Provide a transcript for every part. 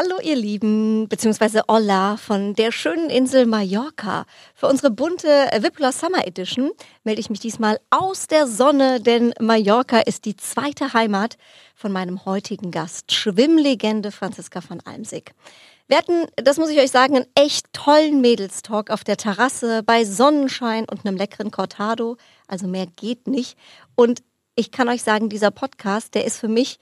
Hallo ihr Lieben, beziehungsweise Hola von der schönen Insel Mallorca. Für unsere bunte Wipler Summer Edition melde ich mich diesmal aus der Sonne, denn Mallorca ist die zweite Heimat von meinem heutigen Gast, Schwimmlegende Franziska von Almsig. Wir hatten, das muss ich euch sagen, einen echt tollen Mädelstalk auf der Terrasse bei Sonnenschein und einem leckeren Cortado. Also mehr geht nicht. Und ich kann euch sagen, dieser Podcast, der ist für mich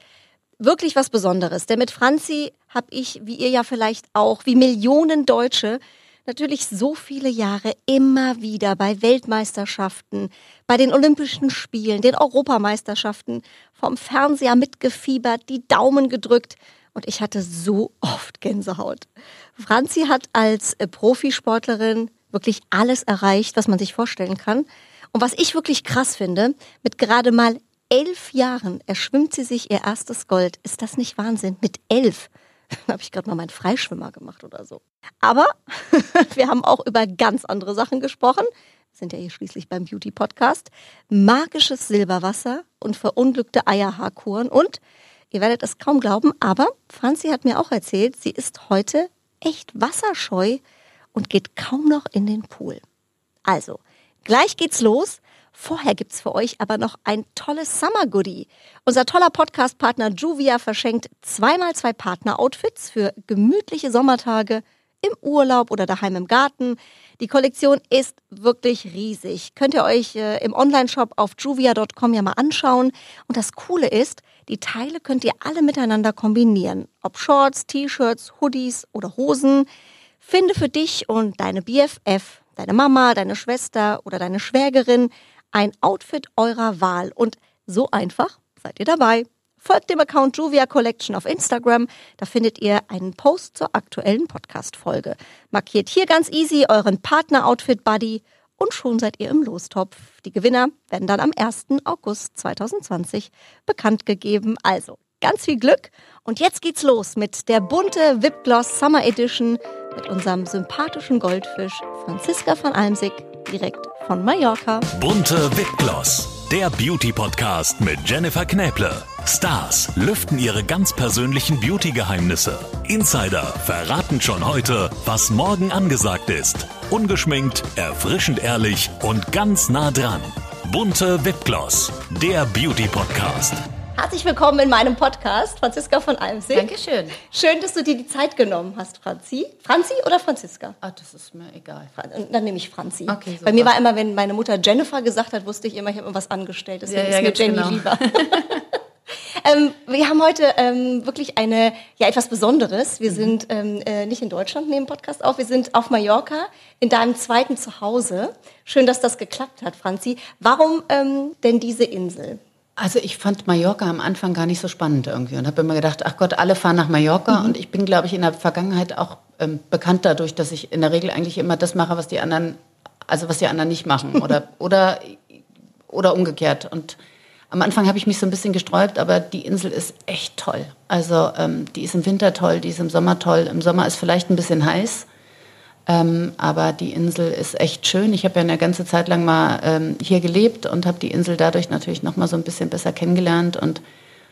wirklich was Besonderes. Denn mit Franzi habe ich, wie ihr ja vielleicht auch, wie Millionen Deutsche, natürlich so viele Jahre immer wieder bei Weltmeisterschaften, bei den Olympischen Spielen, den Europameisterschaften vom Fernseher mitgefiebert, die Daumen gedrückt und ich hatte so oft Gänsehaut. Franzi hat als äh, Profisportlerin wirklich alles erreicht, was man sich vorstellen kann. Und was ich wirklich krass finde, mit gerade mal elf Jahren erschwimmt sie sich ihr erstes Gold. Ist das nicht Wahnsinn? Mit elf. Dann habe ich gerade mal meinen Freischwimmer gemacht oder so. Aber wir haben auch über ganz andere Sachen gesprochen. Wir sind ja hier schließlich beim Beauty-Podcast. Magisches Silberwasser und verunglückte Eierhaarkuren. Und ihr werdet es kaum glauben, aber Franzi hat mir auch erzählt, sie ist heute echt wasserscheu und geht kaum noch in den Pool. Also, gleich geht's los. Vorher gibt's für euch aber noch ein tolles Summer Goodie. Unser toller Podcast-Partner Juvia verschenkt zweimal zwei Partner-Outfits für gemütliche Sommertage im Urlaub oder daheim im Garten. Die Kollektion ist wirklich riesig. Könnt ihr euch äh, im Onlineshop auf juvia.com ja mal anschauen. Und das Coole ist, die Teile könnt ihr alle miteinander kombinieren. Ob Shorts, T-Shirts, Hoodies oder Hosen. Finde für dich und deine BFF, deine Mama, deine Schwester oder deine Schwägerin ein Outfit eurer Wahl und so einfach seid ihr dabei. Folgt dem Account Juvia Collection auf Instagram, da findet ihr einen Post zur aktuellen Podcast-Folge. Markiert hier ganz easy euren Partner-Outfit-Buddy und schon seid ihr im Lostopf. Die Gewinner werden dann am 1. August 2020 bekannt gegeben. Also ganz viel Glück und jetzt geht's los mit der bunte Gloss Summer Edition mit unserem sympathischen Goldfisch Franziska von Almsig direkt von Mallorca. Bunte Wipgloss, der Beauty-Podcast mit Jennifer Knäble. Stars lüften ihre ganz persönlichen Beauty-Geheimnisse. Insider verraten schon heute, was morgen angesagt ist. Ungeschminkt, erfrischend ehrlich und ganz nah dran. Bunte Wipgloss, der Beauty-Podcast. Herzlich willkommen in meinem Podcast, Franziska von Almsig. Dankeschön. Schön, dass du dir die Zeit genommen hast, Franzi. Franzi oder Franziska? Ah, das ist mir egal. Dann nehme ich Franzi. Okay, Bei mir war immer, wenn meine Mutter Jennifer gesagt hat, wusste ich immer, ich habe was angestellt. Deswegen Ja, ja, ist mir Jenny genau. lieber. ähm, wir haben heute ähm, wirklich eine, ja, etwas Besonderes. Mhm. Wir sind ähm, äh, nicht in Deutschland, nehmen Podcast auf. Wir sind auf Mallorca in deinem zweiten Zuhause. Schön, dass das geklappt hat, Franzi. Warum ähm, denn diese Insel? Also ich fand Mallorca am Anfang gar nicht so spannend irgendwie und habe immer gedacht, ach Gott, alle fahren nach Mallorca und ich bin, glaube ich, in der Vergangenheit auch ähm, bekannt dadurch, dass ich in der Regel eigentlich immer das mache, was die anderen, also was die anderen nicht machen oder oder oder umgekehrt. Und am Anfang habe ich mich so ein bisschen gesträubt, aber die Insel ist echt toll. Also ähm, die ist im Winter toll, die ist im Sommer toll. Im Sommer ist vielleicht ein bisschen heiß. Ähm, aber die Insel ist echt schön. Ich habe ja eine ganze Zeit lang mal ähm, hier gelebt und habe die Insel dadurch natürlich noch mal so ein bisschen besser kennengelernt. Und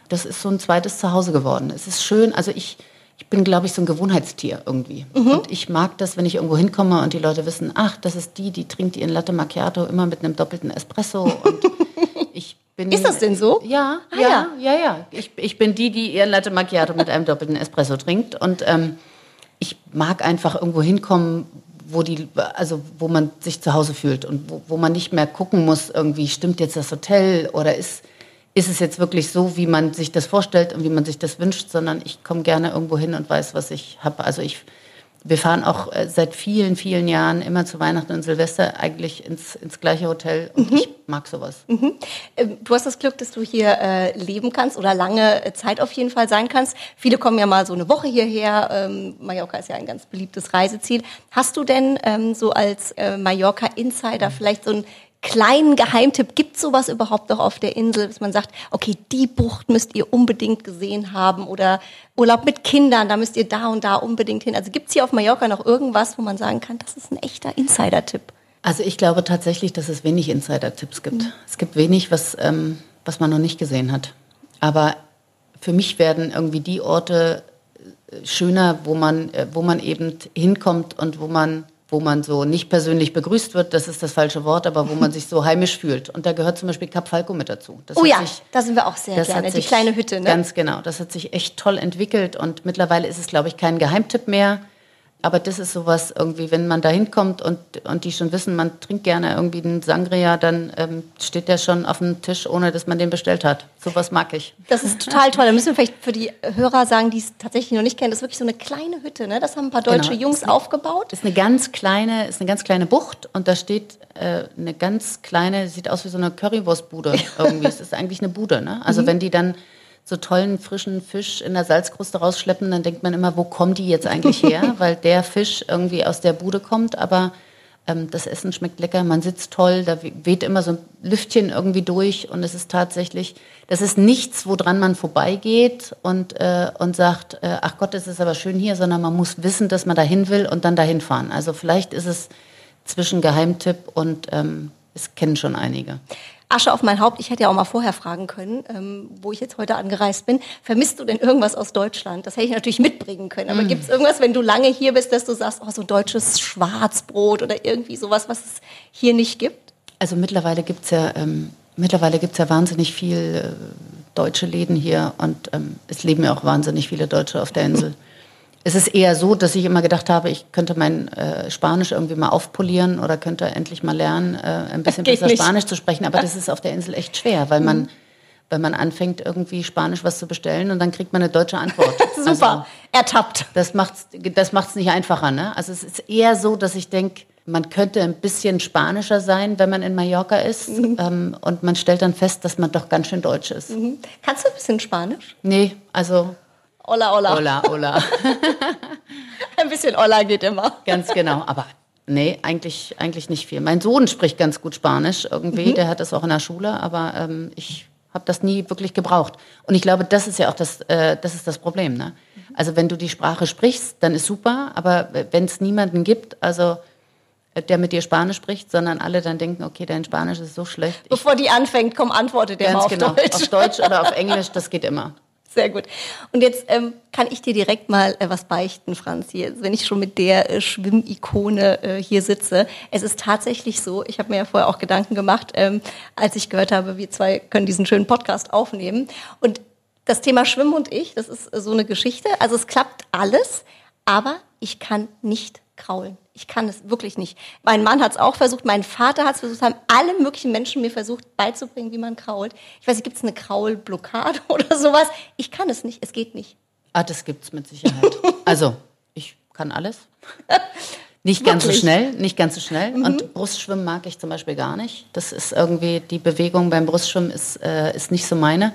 das ist so ein zweites Zuhause geworden. Es ist schön. Also ich, ich bin, glaube ich, so ein Gewohnheitstier irgendwie. Und ich mag das, wenn ich irgendwo hinkomme und die Leute wissen, ach, das ist die, die trinkt ihren Latte Macchiato immer mit einem doppelten Espresso. Und ich bin, Ist das denn so? Ja, Ah, ja, ja, ja. Ich, ich bin die, die ihren Latte Macchiato mit einem doppelten Espresso trinkt. Und ähm, ich mag einfach irgendwo hinkommen, wo die, also wo man sich zu Hause fühlt und wo, wo man nicht mehr gucken muss, irgendwie stimmt jetzt das Hotel oder ist, ist es jetzt wirklich so, wie man sich das vorstellt und wie man sich das wünscht, sondern ich komme gerne irgendwo hin und weiß, was ich habe. Also ich, wir fahren auch äh, seit vielen, vielen Jahren immer zu Weihnachten und Silvester eigentlich ins, ins gleiche Hotel und ich mag sowas. Ähm, Du hast das Glück, dass du hier äh, leben kannst oder lange äh, Zeit auf jeden Fall sein kannst. Viele kommen ja mal so eine Woche hierher. Ähm, Mallorca ist ja ein ganz beliebtes Reiseziel. Hast du denn ähm, so als äh, Mallorca-Insider vielleicht so einen kleinen Geheimtipp? Gibt es sowas überhaupt noch auf der Insel, dass man sagt, okay, die Bucht müsst ihr unbedingt gesehen haben oder Urlaub mit Kindern, da müsst ihr da und da unbedingt hin. Also gibt es hier auf Mallorca noch irgendwas, wo man sagen kann, das ist ein echter Insider-Tipp? Also ich glaube tatsächlich, dass es wenig Insider-Tipps gibt. Es gibt wenig, was, ähm, was man noch nicht gesehen hat. Aber für mich werden irgendwie die Orte schöner, wo man, äh, wo man eben hinkommt und wo man wo man so nicht persönlich begrüßt wird, das ist das falsche Wort, aber wo man sich so heimisch fühlt. Und da gehört zum Beispiel Cap Falco mit dazu. Das oh ja, sich, da sind wir auch sehr gerne, die kleine Hütte. Ne? Ganz genau, das hat sich echt toll entwickelt und mittlerweile ist es, glaube ich, kein Geheimtipp mehr. Aber das ist sowas irgendwie, wenn man da hinkommt und, und die schon wissen, man trinkt gerne irgendwie einen Sangria, dann ähm, steht der schon auf dem Tisch, ohne dass man den bestellt hat. Sowas mag ich. Das ist total toll. Da müssen wir vielleicht für die Hörer sagen, die es tatsächlich noch nicht kennen, das ist wirklich so eine kleine Hütte. Ne? Das haben ein paar deutsche genau. Jungs eine, aufgebaut. Ist eine ganz kleine, ist eine ganz kleine Bucht und da steht äh, eine ganz kleine, sieht aus wie so eine Currywurstbude irgendwie. es ist eigentlich eine Bude. Ne? Also mhm. wenn die dann so tollen frischen Fisch in der Salzkruste rausschleppen, dann denkt man immer, wo kommen die jetzt eigentlich her? Weil der Fisch irgendwie aus der Bude kommt, aber ähm, das Essen schmeckt lecker, man sitzt toll, da weht immer so ein Lüftchen irgendwie durch und es ist tatsächlich, das ist nichts, woran man vorbeigeht und, äh, und sagt, äh, ach Gott, es ist aber schön hier, sondern man muss wissen, dass man dahin will und dann dahin fahren. Also vielleicht ist es zwischen Geheimtipp und ähm, es kennen schon einige. Asche auf mein Haupt. Ich hätte ja auch mal vorher fragen können, ähm, wo ich jetzt heute angereist bin. Vermisst du denn irgendwas aus Deutschland? Das hätte ich natürlich mitbringen können. Aber mm. gibt es irgendwas, wenn du lange hier bist, dass du sagst, oh, so deutsches Schwarzbrot oder irgendwie sowas, was es hier nicht gibt? Also mittlerweile gibt es ja, ähm, mittlerweile gibt's ja wahnsinnig viel äh, deutsche Läden hier und ähm, es leben ja auch wahnsinnig viele Deutsche auf der Insel. Es ist eher so, dass ich immer gedacht habe, ich könnte mein äh, Spanisch irgendwie mal aufpolieren oder könnte endlich mal lernen, äh, ein bisschen besser nicht. Spanisch zu sprechen. Aber das ist auf der Insel echt schwer, weil man, mhm. weil man anfängt, irgendwie Spanisch was zu bestellen und dann kriegt man eine deutsche Antwort. Super, also, ertappt. Das macht's, das macht's nicht einfacher. Ne? Also es ist eher so, dass ich denke, man könnte ein bisschen spanischer sein, wenn man in Mallorca ist. Mhm. Ähm, und man stellt dann fest, dass man doch ganz schön deutsch ist. Mhm. Kannst du ein bisschen Spanisch? Nee, also Olla, olla. Olla, olla. Ein bisschen olla geht immer. Ganz genau, aber nee, eigentlich, eigentlich nicht viel. Mein Sohn spricht ganz gut Spanisch irgendwie, mhm. der hat das auch in der Schule, aber ähm, ich habe das nie wirklich gebraucht. Und ich glaube, das ist ja auch das, äh, das, ist das Problem. Ne? Also wenn du die Sprache sprichst, dann ist super, aber wenn es niemanden gibt, also äh, der mit dir Spanisch spricht, sondern alle dann denken, okay, dein Spanisch ist so schlecht. Bevor die anfängt, komm, antworte dir mal auf genau, Deutsch. Auf Deutsch oder auf Englisch, das geht immer. Sehr gut. Und jetzt ähm, kann ich dir direkt mal äh, was beichten, Franzi, wenn ich schon mit der äh, Schwimmikone äh, hier sitze. Es ist tatsächlich so, ich habe mir ja vorher auch Gedanken gemacht, ähm, als ich gehört habe, wir zwei können diesen schönen Podcast aufnehmen. Und das Thema Schwimmen und ich, das ist äh, so eine Geschichte. Also es klappt alles, aber ich kann nicht kraulen. Ich kann es wirklich nicht. Mein Mann hat es auch versucht, mein Vater hat es versucht, haben alle möglichen Menschen mir versucht beizubringen, wie man krault. Ich weiß nicht, gibt es eine Kraulblockade oder sowas? Ich kann es nicht, es geht nicht. Ah, das gibt es mit Sicherheit. also, ich kann alles. Nicht ganz Wirklich? so schnell, nicht ganz so schnell. Mhm. Und Brustschwimmen mag ich zum Beispiel gar nicht. Das ist irgendwie, die Bewegung beim Brustschwimmen ist, äh, ist nicht so meine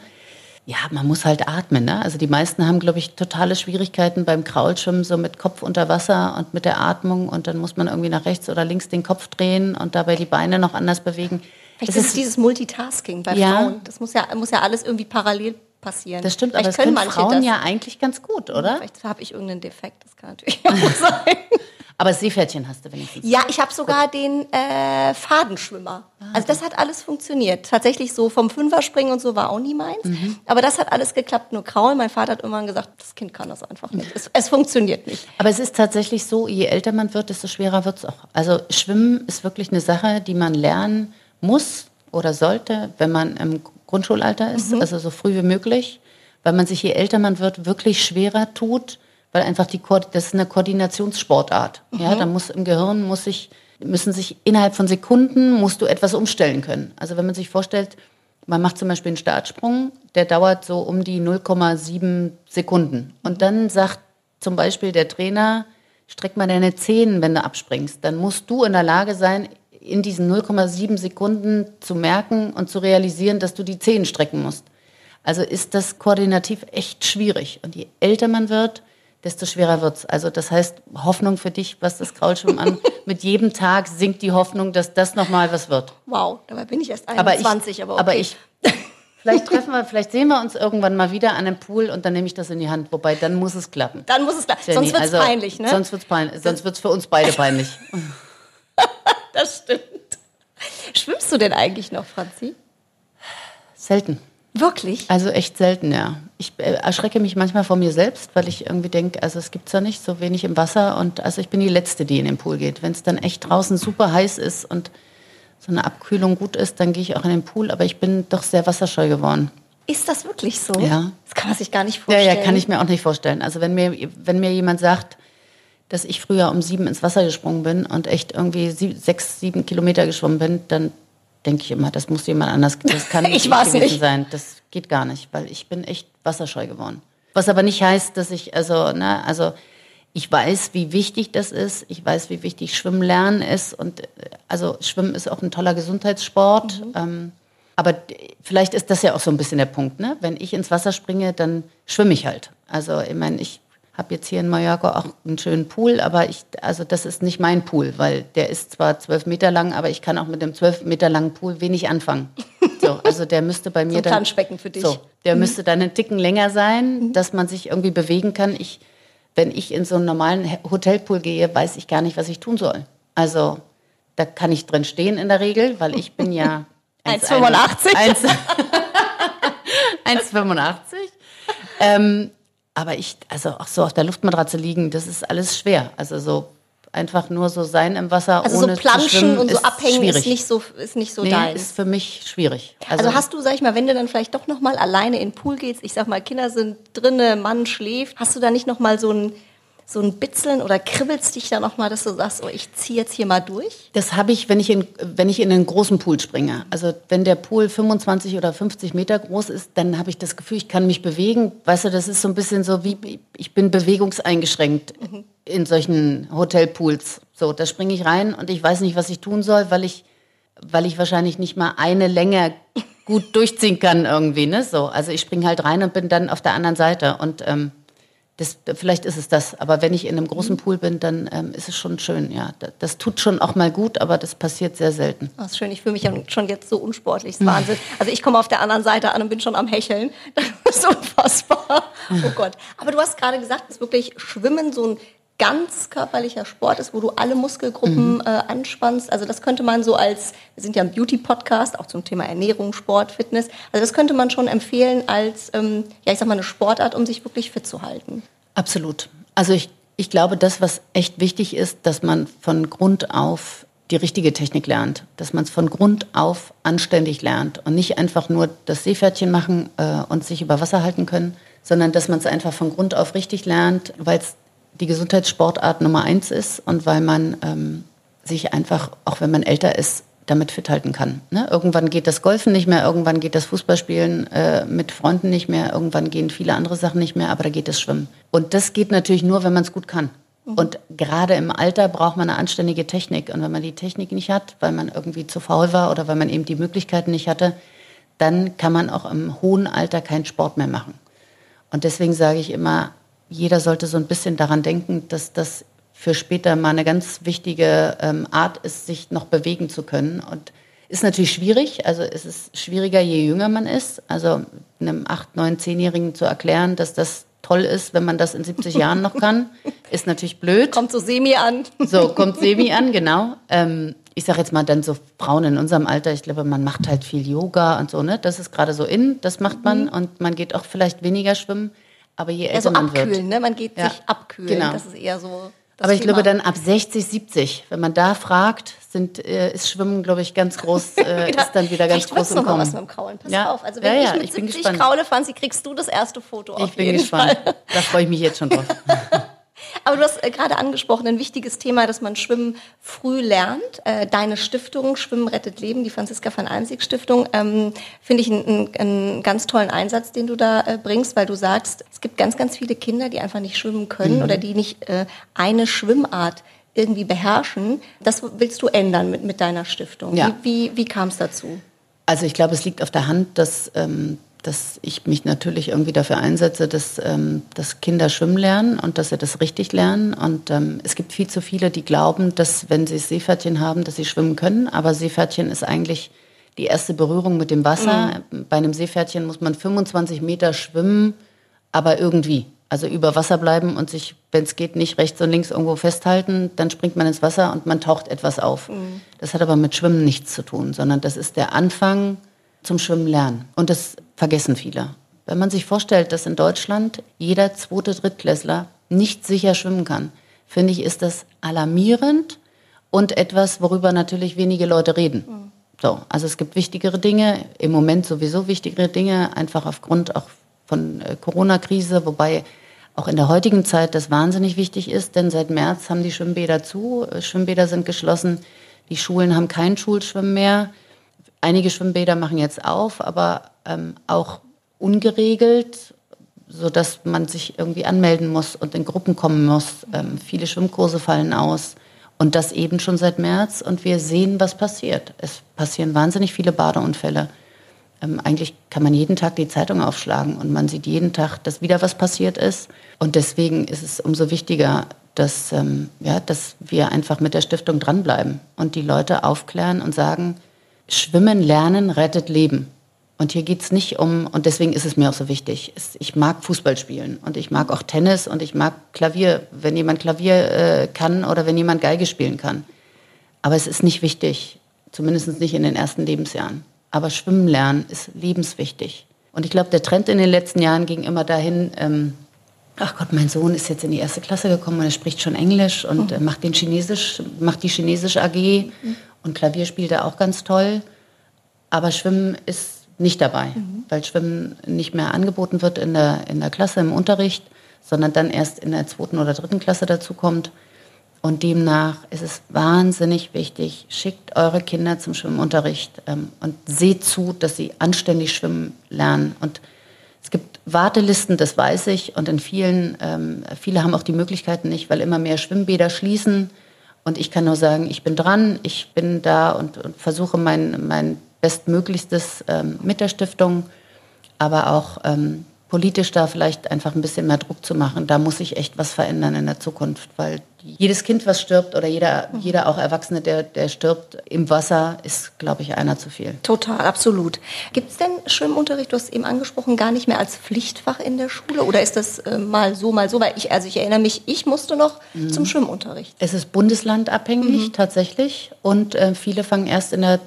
ja, man muss halt atmen. Ne? Also die meisten haben, glaube ich, totale Schwierigkeiten beim Kraulschwimmen, so mit Kopf unter Wasser und mit der Atmung. Und dann muss man irgendwie nach rechts oder links den Kopf drehen und dabei die Beine noch anders bewegen. Vielleicht das ist dieses Multitasking bei ja, Frauen. Das muss ja, muss ja alles irgendwie parallel passieren. Das stimmt, Vielleicht aber das können, können Frauen das. ja eigentlich ganz gut, oder? Vielleicht habe ich irgendeinen Defekt, das kann natürlich auch sein. Aber Seepferdchen hast du wenigstens. Ja, ich habe sogar Gut. den äh, Fadenschwimmer. Ah, also das hat alles funktioniert. Tatsächlich so vom Fünferspringen und so war auch nie meins. Mhm. Aber das hat alles geklappt. Nur Kraul, mein Vater hat irgendwann gesagt, das Kind kann das einfach nicht. Es, es funktioniert nicht. Aber es ist tatsächlich so, je älter man wird, desto schwerer wird es auch. Also Schwimmen ist wirklich eine Sache, die man lernen muss oder sollte, wenn man im Grundschulalter ist, mhm. also so früh wie möglich, weil man sich, je älter man wird, wirklich schwerer tut, weil einfach die das ist eine Koordinationssportart. Mhm. Ja, da muss im Gehirn muss sich müssen sich innerhalb von Sekunden musst du etwas umstellen können. Also wenn man sich vorstellt, man macht zum Beispiel einen Startsprung, der dauert so um die 0,7 Sekunden. Und dann sagt zum Beispiel der Trainer, streck mal deine Zehen, wenn du abspringst. Dann musst du in der Lage sein, in diesen 0,7 Sekunden zu merken und zu realisieren, dass du die Zehen strecken musst. Also ist das koordinativ echt schwierig. Und je älter man wird, desto schwerer wird's. Also das heißt, Hoffnung für dich, was das Kraulschwimmen an. Mit jedem Tag sinkt die Hoffnung, dass das nochmal was wird. Wow, dabei bin ich erst 21, aber, ich, aber, okay. aber ich, vielleicht treffen wir, vielleicht sehen wir uns irgendwann mal wieder an einem Pool und dann nehme ich das in die Hand. Wobei, dann muss es klappen. Dann muss es klappen. Jenny, sonst wird's also, peinlich, ne? Sonst wird's peinlich. Sonst wird's für uns beide peinlich. das stimmt. Schwimmst du denn eigentlich noch, Franzi? Selten. Wirklich? Also echt selten, ja. Ich äh, erschrecke mich manchmal vor mir selbst, weil ich irgendwie denke, also es gibt's ja nicht so wenig im Wasser und also ich bin die Letzte, die in den Pool geht. Wenn es dann echt draußen super heiß ist und so eine Abkühlung gut ist, dann gehe ich auch in den Pool, aber ich bin doch sehr wasserscheu geworden. Ist das wirklich so? Ja. Das kann man sich gar nicht vorstellen. Ja, ja, kann ich mir auch nicht vorstellen. Also wenn mir, wenn mir jemand sagt, dass ich früher um sieben ins Wasser gesprungen bin und echt irgendwie sie, sechs, sieben Kilometer geschwommen bin, dann denke ich immer, das muss jemand anders, das kann Ich nicht gewesen nicht. sein. Das geht gar nicht, weil ich bin echt wasserscheu geworden. Was aber nicht heißt, dass ich, also, ne, also ich weiß, wie wichtig das ist. Ich weiß, wie wichtig Schwimmen lernen ist. Und äh, also Schwimmen ist auch ein toller Gesundheitssport. Ähm, aber vielleicht ist das ja auch so ein bisschen der Punkt, ne? Wenn ich ins Wasser springe, dann schwimme ich halt. Also ich meine, ich habe jetzt hier in Mallorca auch einen schönen Pool, aber ich, also das ist nicht mein Pool, weil der ist zwar zwölf Meter lang, aber ich kann auch mit dem zwölf Meter langen Pool wenig anfangen. So, also der müsste bei mir ein dann Planschbecken für dich. So, der müsste dann einen Ticken länger sein, dass man sich irgendwie bewegen kann. Ich, wenn ich in so einen normalen Hotelpool gehe, weiß ich gar nicht, was ich tun soll. Also da kann ich drin stehen in der Regel, weil ich bin ja 1,85. 1 1,85. Ähm, aber ich, also auch so auf der Luftmatratze liegen, das ist alles schwer. Also so einfach nur so sein im Wasser Also ohne so planschen und so ist abhängen schwierig. ist nicht so, ist nicht so nee, deins. ist für mich schwierig. Also, hast du, sag ich mal, wenn du dann vielleicht doch noch mal alleine in den Pool gehst, ich sag mal, Kinder sind drinne, Mann schläft, hast du da nicht noch mal so ein so ein Bitzeln oder kribbelst dich da noch mal, dass du sagst, oh, ich ziehe jetzt hier mal durch? Das habe ich, wenn ich, in, wenn ich in einen großen Pool springe. Also wenn der Pool 25 oder 50 Meter groß ist, dann habe ich das Gefühl, ich kann mich bewegen. Weißt du, das ist so ein bisschen so wie, ich bin bewegungseingeschränkt in solchen Hotelpools. So, da springe ich rein und ich weiß nicht, was ich tun soll, weil ich, weil ich wahrscheinlich nicht mal eine Länge gut durchziehen kann irgendwie. Ne? So, also ich springe halt rein und bin dann auf der anderen Seite. Und ähm, das, vielleicht ist es das. Aber wenn ich in einem großen Pool bin, dann ähm, ist es schon schön. Ja, das, das tut schon auch mal gut, aber das passiert sehr selten. Das ist schön, ich fühle mich ja schon jetzt so unsportlich, das ist Wahnsinn. Also ich komme auf der anderen Seite an und bin schon am Hecheln. Das ist unfassbar. Oh Gott. Aber du hast gerade gesagt, dass wirklich Schwimmen so ein ganz körperlicher Sport ist, wo du alle Muskelgruppen äh, anspannst. Also das könnte man so als, wir sind ja ein Beauty-Podcast, auch zum Thema Ernährung, Sport, Fitness. Also das könnte man schon empfehlen als, ähm, ja ich sag mal, eine Sportart, um sich wirklich fit zu halten. Absolut. Also ich, ich glaube, das, was echt wichtig ist, dass man von Grund auf die richtige Technik lernt. Dass man es von Grund auf anständig lernt und nicht einfach nur das Seepferdchen machen äh, und sich über Wasser halten können, sondern dass man es einfach von Grund auf richtig lernt, weil es die Gesundheitssportart Nummer eins ist und weil man ähm, sich einfach, auch wenn man älter ist, damit fit halten kann. Ne? Irgendwann geht das Golfen nicht mehr, irgendwann geht das Fußballspielen äh, mit Freunden nicht mehr, irgendwann gehen viele andere Sachen nicht mehr, aber da geht das Schwimmen. Und das geht natürlich nur, wenn man es gut kann. Und gerade im Alter braucht man eine anständige Technik. Und wenn man die Technik nicht hat, weil man irgendwie zu faul war oder weil man eben die Möglichkeiten nicht hatte, dann kann man auch im hohen Alter keinen Sport mehr machen. Und deswegen sage ich immer, jeder sollte so ein bisschen daran denken, dass das für später mal eine ganz wichtige ähm, Art ist, sich noch bewegen zu können. Und ist natürlich schwierig. Also es ist schwieriger, je jünger man ist. Also einem 8-, 9-, 10-Jährigen zu erklären, dass das toll ist, wenn man das in 70 Jahren noch kann, ist natürlich blöd. Kommt so semi an. So, kommt Semi an, genau. Ähm, ich sage jetzt mal dann so Frauen in unserem Alter, ich glaube, man macht halt viel Yoga und so, ne? Das ist gerade so in, das macht man und man geht auch vielleicht weniger schwimmen. Aber je Ja, älter so man abkühlen, wird. ne? Man geht Ja, sich abkühlen. genau. Das ist eher so. Aber ich Thema. glaube, dann ab 60, 70, wenn man da fragt, sind, äh, ist Schwimmen, glaube ich, ganz groß, äh, ist dann wieder ganz groß im Kommen. was mit dem Kraulen. Pass Ja. auf. Also wenn Ja, ich ja, mit ich bin 70 gespannt. kraule, Franzi, kriegst du das erste Foto auf Ich bin jeden gespannt. Fall. Da freue ich mich jetzt schon drauf. Aber du hast äh, gerade angesprochen, ein wichtiges Thema, dass man Schwimmen früh lernt. Äh, deine Stiftung, Schwimmen rettet Leben, die Franziska van Almsieg Stiftung, ähm, finde ich einen, einen ganz tollen Einsatz, den du da äh, bringst, weil du sagst, es gibt ganz, ganz viele Kinder, die einfach nicht schwimmen können Mhm. oder die nicht eine Schwimmart irgendwie beherrschen. Das willst du ändern mit, mit deiner Stiftung. Ja. Wie, wie, wie kam es dazu? Also ich glaube, es liegt auf der Hand, dass, ähm, dass ich mich natürlich irgendwie dafür einsetze, dass, ähm, dass Kinder schwimmen lernen und dass sie das richtig lernen. Und ähm, es gibt viel zu viele, die glauben, dass wenn sie Seepferdchen haben, dass sie schwimmen können. Aber Seepferdchen ist eigentlich die erste Berührung mit dem Wasser. Bei einem Seepferdchen muss man 25 Meter schwimmen, aber irgendwie. Also über Wasser bleiben und sich, wenn es geht, nicht rechts und links irgendwo festhalten. Dann springt man ins Wasser und man taucht etwas auf. Das hat aber mit Schwimmen nichts zu tun, sondern das ist der Anfang zum Schwimmen lernen. Und das vergessen viele. Wenn man sich vorstellt, dass in Deutschland jeder zweite Drittklässler nicht sicher schwimmen kann, finde ich, ist das alarmierend und etwas, worüber natürlich wenige Leute reden. Mhm. So, also es gibt wichtigere Dinge, im Moment sowieso wichtigere Dinge, einfach aufgrund auch von äh, Corona-Krise, wobei auch in der heutigen Zeit das wahnsinnig wichtig ist, denn seit März haben die Schwimmbäder zu, äh, Schwimmbäder sind geschlossen, die Schulen haben kein Schulschwimmen mehr. Einige Schwimmbäder machen jetzt auf, aber ähm, auch ungeregelt, sodass man sich irgendwie anmelden muss und in Gruppen kommen muss. Ähm, viele Schwimmkurse fallen aus. Und das eben schon seit März. Und wir sehen, was passiert. Es passieren wahnsinnig viele Badeunfälle. Ähm, eigentlich kann man jeden Tag die Zeitung aufschlagen und man sieht jeden Tag, dass wieder was passiert ist. Und deswegen ist es umso wichtiger, dass, ähm, ja, dass wir einfach mit der Stiftung dranbleiben und die Leute aufklären und sagen, Schwimmen lernen rettet Leben. Und hier geht es nicht um, und deswegen ist es mir auch so wichtig, ich mag Fußball spielen und ich mag auch Tennis und ich mag Klavier, wenn jemand Klavier äh, kann oder wenn jemand Geige spielen kann. Aber es ist nicht wichtig, zumindest nicht in den ersten Lebensjahren. Aber Schwimmen lernen ist lebenswichtig. Und ich glaube, der Trend in den letzten Jahren ging immer dahin, ähm, ach Gott, mein Sohn ist jetzt in die erste Klasse gekommen und er spricht schon Englisch und äh, macht, den Chinesisch, macht die Chinesische AG mhm. Und Klavier spielt er auch ganz toll. Aber Schwimmen ist nicht dabei, mhm. weil Schwimmen nicht mehr angeboten wird in der, in der Klasse im Unterricht, sondern dann erst in der zweiten oder dritten Klasse dazukommt. Und demnach ist es wahnsinnig wichtig, schickt eure Kinder zum Schwimmunterricht ähm, und seht zu, dass sie anständig schwimmen lernen. Und es gibt Wartelisten, das weiß ich, und in vielen, ähm, viele haben auch die Möglichkeiten nicht, weil immer mehr Schwimmbäder schließen. Und ich kann nur sagen, ich bin dran, ich bin da und, und versuche mein, mein Bestmöglichstes ähm, mit der Stiftung, aber auch ähm, politisch da vielleicht einfach ein bisschen mehr Druck zu machen. Da muss sich echt was verändern in der Zukunft, weil jedes Kind, was stirbt oder jeder, mhm. jeder auch Erwachsene, der, der stirbt im Wasser, ist, glaube ich, einer zu viel. Total, absolut. Gibt es denn Schwimmunterricht, du hast eben angesprochen, gar nicht mehr als Pflichtfach in der Schule oder ist das äh, mal so, mal so? Weil ich, also ich erinnere mich, ich musste noch mhm. zum Schwimmunterricht. Es ist bundeslandabhängig mhm. tatsächlich und äh, viele fangen erst in der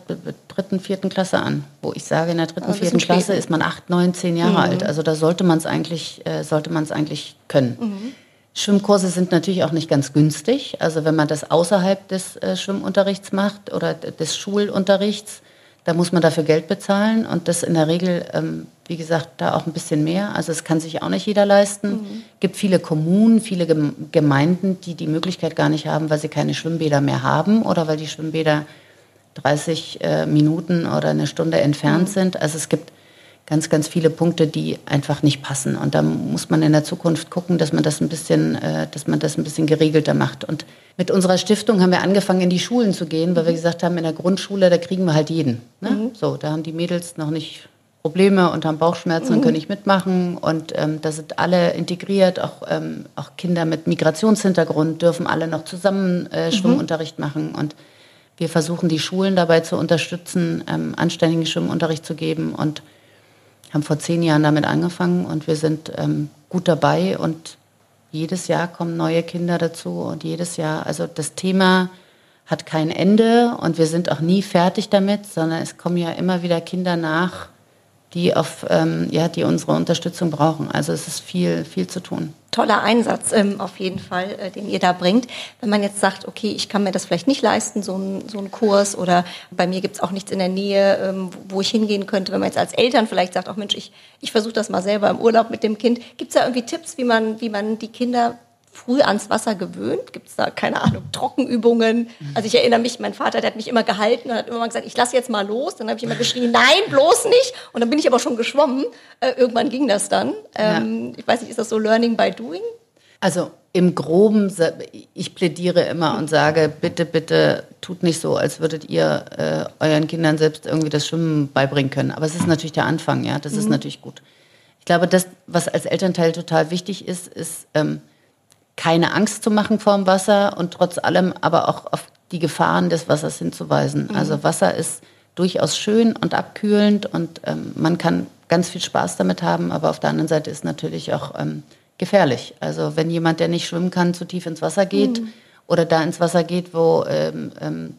dritten, vierten Klasse an. Wo ich sage, in der dritten, vierten Klasse ist man acht, neun, zehn Jahre mhm. alt. Also da sollte man es eigentlich, äh, sollte man es eigentlich können. Schwimmkurse sind natürlich auch nicht ganz günstig. Also wenn man das außerhalb des äh, Schwimmunterrichts macht oder des Schulunterrichts, da muss man dafür Geld bezahlen und das in der Regel, ähm, wie gesagt, da auch ein bisschen mehr. Also es kann sich auch nicht jeder leisten. Es mhm. gibt viele Kommunen, viele Gemeinden, die die Möglichkeit gar nicht haben, weil sie keine Schwimmbäder mehr haben oder weil die Schwimmbäder 30 äh, Minuten oder eine Stunde entfernt mhm. sind. Also es gibt ganz, ganz viele Punkte, die einfach nicht passen. Und da muss man in der Zukunft gucken, dass man das ein bisschen, äh, dass man das ein bisschen geregelter macht. Und mit unserer Stiftung haben wir angefangen, in die Schulen zu gehen, weil wir gesagt haben, in der Grundschule, da kriegen wir halt jeden. Ne? Mhm. So, da haben die Mädels noch nicht Probleme und haben Bauchschmerzen mhm. und können nicht mitmachen. Und ähm, da sind alle integriert, auch, ähm, auch Kinder mit Migrationshintergrund dürfen alle noch zusammen äh, mhm. Schwimmunterricht mhm. machen. Und wir versuchen die Schulen dabei zu unterstützen, ähm, anständigen Schwimmunterricht zu geben und haben vor zehn Jahren damit angefangen und wir sind ähm, gut dabei und jedes Jahr kommen neue Kinder dazu und jedes Jahr, also das Thema hat kein Ende und wir sind auch nie fertig damit, sondern es kommen ja immer wieder Kinder nach, die auf ähm, ja die unsere Unterstützung brauchen. Also es ist viel viel zu tun. Toller Einsatz ähm, auf jeden Fall, äh, den ihr da bringt. Wenn man jetzt sagt, okay, ich kann mir das vielleicht nicht leisten, so ein so ein Kurs oder bei mir gibt's auch nichts in der Nähe, ähm, wo ich hingehen könnte. Wenn man jetzt als Eltern vielleicht sagt, auch Mensch, ich ich versuche das mal selber im Urlaub mit dem Kind. Gibt's da irgendwie Tipps, wie man wie man die Kinder früh ans Wasser gewöhnt? Gibt es da, keine Ahnung, Trockenübungen? Also ich erinnere mich, mein Vater, der hat mich immer gehalten und hat immer mal gesagt, ich lasse jetzt mal los. Dann habe ich immer geschrien, nein, bloß nicht. Und dann bin ich aber schon geschwommen. Äh, irgendwann ging das dann. Ähm, ja. Ich weiß nicht, ist das so Learning by Doing? Also im Groben, ich plädiere immer und sage, bitte, bitte tut nicht so, als würdet ihr äh, euren Kindern selbst irgendwie das Schwimmen beibringen können. Aber es ist natürlich der Anfang, ja, das mhm. ist natürlich gut. Ich glaube, das, was als Elternteil total wichtig ist, ist, ähm, keine Angst zu machen vor dem Wasser und trotz allem aber auch auf die Gefahren des Wassers hinzuweisen. Mhm. Also Wasser ist durchaus schön und abkühlend und ähm, man kann ganz viel Spaß damit haben, aber auf der anderen Seite ist natürlich auch ähm, gefährlich. Also wenn jemand, der nicht schwimmen kann, zu tief ins Wasser geht mhm. oder da ins Wasser geht, wo ähm, ähm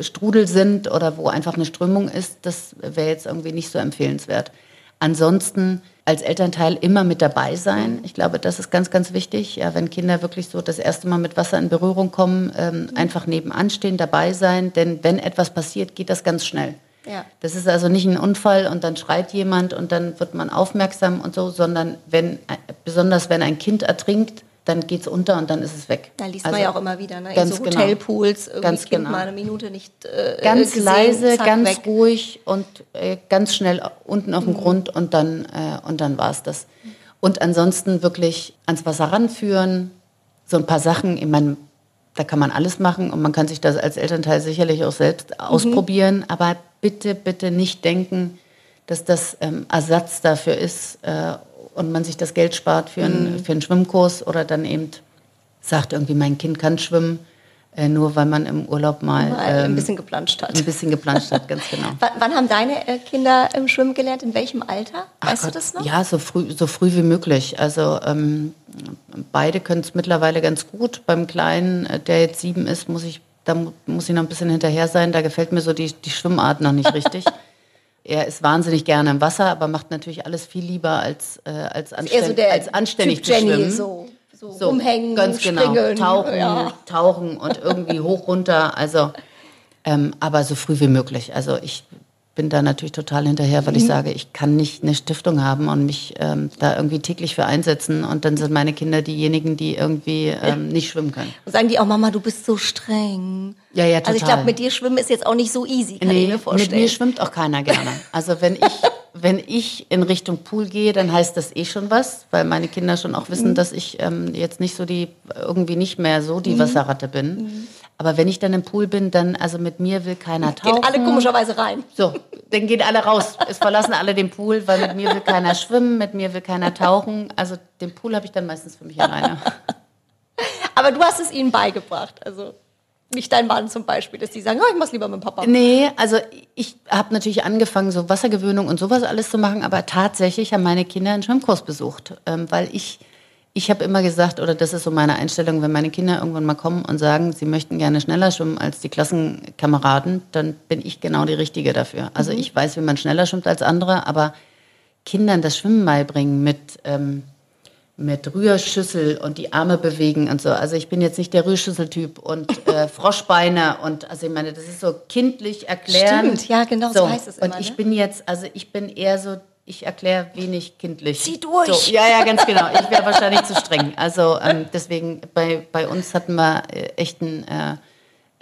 Strudel sind oder wo einfach eine Strömung ist, das wäre jetzt irgendwie nicht so empfehlenswert. Ansonsten als Elternteil immer mit dabei sein. Ich glaube, das ist ganz, ganz wichtig. Ja, wenn Kinder wirklich so das erste Mal mit Wasser in Berührung kommen, ähm, einfach nebenan stehen, dabei sein. Denn wenn etwas passiert, geht das ganz schnell. Ja. Das ist also nicht ein Unfall und dann schreit jemand und dann wird man aufmerksam und so, sondern wenn, besonders wenn ein Kind ertrinkt, dann geht es unter und dann ist es weg. Da liest also, man ja auch immer wieder, ne? Ganz in so genau. Hotelpools, irgendwie ganz genau. mal eine Minute nicht äh, Ganz gesehen, leise, zack, ganz weg. ruhig und äh, ganz schnell unten auf dem mhm. Grund und dann, äh, und dann war es das. Und ansonsten wirklich ans Wasser ranführen, so ein paar Sachen, ich meine, da kann man alles machen und man kann sich das als Elternteil sicherlich auch selbst mhm. ausprobieren, aber bitte, bitte nicht denken, dass das ähm, Ersatz dafür ist, äh, und man sich das Geld spart für einen, mhm. für einen Schwimmkurs oder dann eben sagt irgendwie, mein Kind kann schwimmen, äh, nur weil man im Urlaub mal, mal ähm, ein bisschen geplanscht hat. Ein bisschen geplanscht hat, ganz genau. W wann haben deine äh, Kinder im Schwimmen gelernt? In welchem Alter? Weißt Gott, du das noch? Ja, so früh, so früh wie möglich. Also ähm, beide können es mittlerweile ganz gut. Beim Kleinen, äh, der jetzt sieben ist, muss ich, da muss ich noch ein bisschen hinterher sein. Da gefällt mir so die, die Schwimmart noch nicht richtig. er ist wahnsinnig gerne im Wasser, aber macht natürlich alles viel lieber als, äh, als, anständ so der als anständig typ zu schwimmen. Jenny, so, so, so rumhängen, ganz genau, springen, tauchen, ja. tauchen und irgendwie hoch runter. Also, ähm, aber so früh wie möglich. Also ich bin da natürlich total hinterher, weil ich mhm. sage, ich kann nicht eine Stiftung haben und mich ähm, da irgendwie täglich für einsetzen. Und dann sind meine Kinder diejenigen, die irgendwie ähm, nicht schwimmen können. Und sagen die auch, Mama, du bist so streng. Ja, ja, total. Also ich glaube, mit dir schwimmen ist jetzt auch nicht so easy, kann nee, ich mir vorstellen. Mit mir schwimmt auch keiner gerne. Also wenn ich, wenn ich in Richtung Pool gehe, dann heißt das eh schon was, weil meine Kinder schon auch wissen, mhm. dass ich ähm, jetzt nicht so die, irgendwie nicht mehr so die mhm. Wasserratte bin. Aber wenn ich dann im Pool bin, dann, also mit mir will keiner tauchen. Gehen alle komischerweise rein. So, dann gehen alle raus. Es verlassen alle den Pool, weil mit mir will keiner schwimmen, mit mir will keiner tauchen. Also den Pool habe ich dann meistens für mich alleine. Aber du hast es ihnen beigebracht, also nicht dein Mann zum Beispiel, dass die sagen, oh, ich mach's lieber mit Papa. Nee, also ich habe natürlich angefangen, so Wassergewöhnung und sowas alles zu machen, aber tatsächlich haben meine Kinder einen Schwimmkurs besucht, ähm, weil ich ich habe immer gesagt, oder das ist so meine Einstellung, wenn meine Kinder irgendwann mal kommen und sagen, sie möchten gerne schneller schwimmen als die Klassenkameraden, dann bin ich genau die Richtige dafür. Also mhm. ich weiß, wie man schneller schwimmt als andere, aber Kindern das Schwimmen beibringen mit, ähm, mit Rührschüssel und die Arme bewegen und so. Also ich bin jetzt nicht der Rührschüsseltyp und äh, Froschbeine und also ich meine, das ist so kindlich erklärt. Stimmt, ja, genau so, so heißt es immer. Und ich ne? bin jetzt, also ich bin eher so ich erkläre wenig kindlich. Zieh durch. So, ja, ja, ganz genau. Ich wäre wahrscheinlich zu streng. Also ähm, deswegen, bei, bei uns hatten wir äh, echt ein, äh,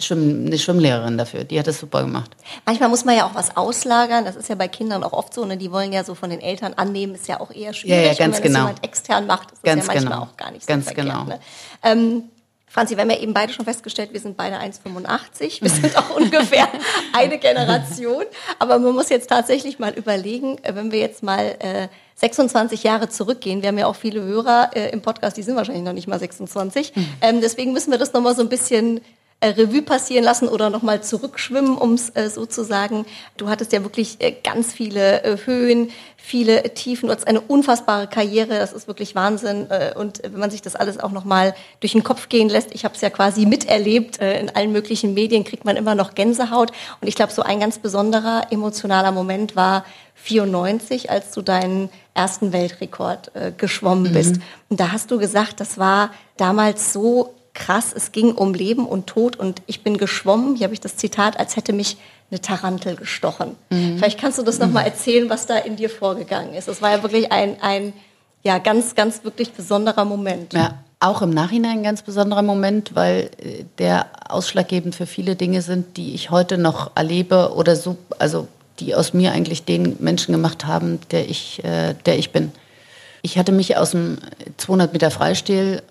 Schwimm, eine Schwimmlehrerin dafür. Die hat das super gemacht. Manchmal muss man ja auch was auslagern. Das ist ja bei Kindern auch oft so. Ne? Die wollen ja so von den Eltern annehmen. Ist ja auch eher schwierig. Ja, ja ganz Und wenn genau. jemand extern macht, ist ganz das ja manchmal genau. auch gar nicht so ganz verkehrt. Genau. Ne? Ähm, Franzi, wir haben ja eben beide schon festgestellt, wir sind beide 1,85. Wir sind auch ungefähr eine Generation. Aber man muss jetzt tatsächlich mal überlegen, äh, wenn wir jetzt mal äh, 26 Jahre zurückgehen. Wir haben ja auch viele Hörer äh, im Podcast, die sind wahrscheinlich noch nicht mal 26. Mhm. Ähm, deswegen müssen wir das nochmal so ein bisschen Revue passieren lassen oder nochmal zurückschwimmen, um es äh, so zu sagen. Du hattest ja wirklich äh, ganz viele äh, Höhen, viele Tiefen. Du hast eine unfassbare Karriere. Das ist wirklich Wahnsinn. Äh, und wenn man sich das alles auch nochmal durch den Kopf gehen lässt, ich habe es ja quasi miterlebt, äh, in allen möglichen Medien kriegt man immer noch Gänsehaut. Und ich glaube, so ein ganz besonderer emotionaler Moment war 94, als du deinen ersten Weltrekord äh, geschwommen bist. Mhm. Und da hast du gesagt, das war damals so krass, es ging um Leben und Tod und ich bin geschwommen, hier habe ich das Zitat, als hätte mich eine Tarantel gestochen. Mhm. Vielleicht kannst du das nochmal erzählen, was da in dir vorgegangen ist. Das war ja wirklich ein, ein ja, ganz, ganz wirklich besonderer Moment. Ja, auch im Nachhinein ein ganz besonderer Moment, weil äh, der ausschlaggebend für viele Dinge sind, die ich heute noch erlebe oder so, also die aus mir eigentlich den Menschen gemacht haben, der ich, äh, der ich bin. Ich hatte mich aus dem 200 Meter Freistil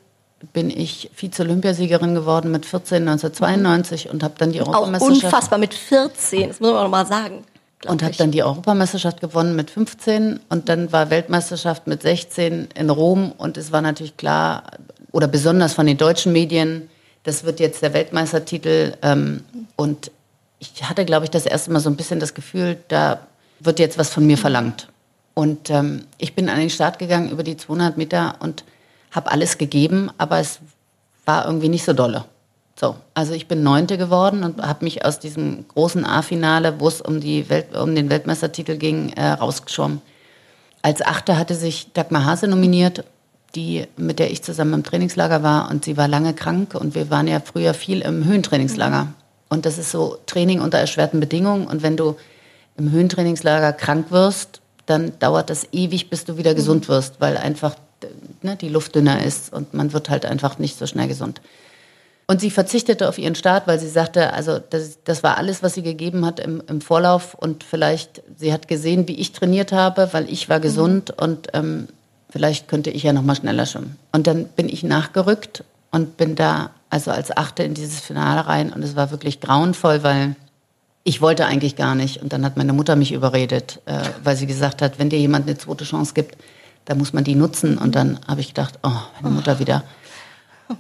bin ich Vize-Olympiasiegerin geworden mit 14 1992 mhm. und habe dann die Europameisterschaft. Auch unfassbar mit 14, das muss man noch mal sagen. Und habe dann die Europameisterschaft gewonnen mit 15 und dann war Weltmeisterschaft mit 16 in Rom und es war natürlich klar oder besonders von den deutschen Medien, das wird jetzt der Weltmeistertitel ähm, und ich hatte, glaube ich, das erste Mal so ein bisschen das Gefühl, da wird jetzt was von mir verlangt. Und ähm, ich bin an den Start gegangen über die 200 Meter und habe alles gegeben, aber es war irgendwie nicht so dolle. So, also ich bin Neunte geworden und habe mich aus diesem großen A-Finale, wo es um, die Welt, um den Weltmeistertitel ging, äh, rausgeschwommen. als Achte hatte sich Dagmar Hase nominiert, die, mit der ich zusammen im Trainingslager war und sie war lange krank und wir waren ja früher viel im Höhentrainingslager. Mhm. Und das ist so Training unter erschwerten Bedingungen und wenn du im Höhentrainingslager krank wirst, dann dauert das ewig, bis du wieder mhm. gesund wirst, weil einfach ne, die Luft dünner ist und man wird halt einfach nicht so schnell gesund. Und sie verzichtete auf ihren Start, weil sie sagte, also das, das war alles, was sie gegeben hat im, im, Vorlauf. Und vielleicht, sie hat gesehen, wie ich trainiert habe, weil ich war gesund mhm. und ähm, vielleicht könnte ich ja noch mal schneller schwimmen. Und dann bin ich nachgerückt und bin da also als Achte in dieses Finale rein. Und es war wirklich grauenvoll, weil ich wollte eigentlich gar nicht. Und dann hat meine Mutter mich überredet, äh, weil sie gesagt hat, wenn dir jemand eine zweite Chance gibt, dann muss man die nutzen. Und dann habe ich gedacht, oh, meine Mutter wieder.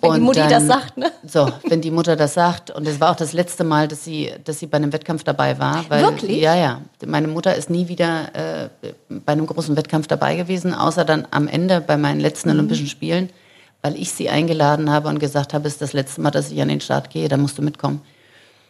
Wenn und die Mutti dann, das sagt, ne? So, wenn die Mutter das sagt. Und es war auch das letzte Mal, dass sie, dass sie bei einem Wettkampf dabei war. Weil, Wirklich? Ja, ja. Meine Mutter ist nie wieder äh, bei einem großen Wettkampf dabei gewesen, außer dann am Ende bei meinen letzten mhm. Olympischen Spielen, weil ich sie eingeladen habe und gesagt habe, es ist das letzte Mal, dass ich an den Start gehe, da musst du mitkommen.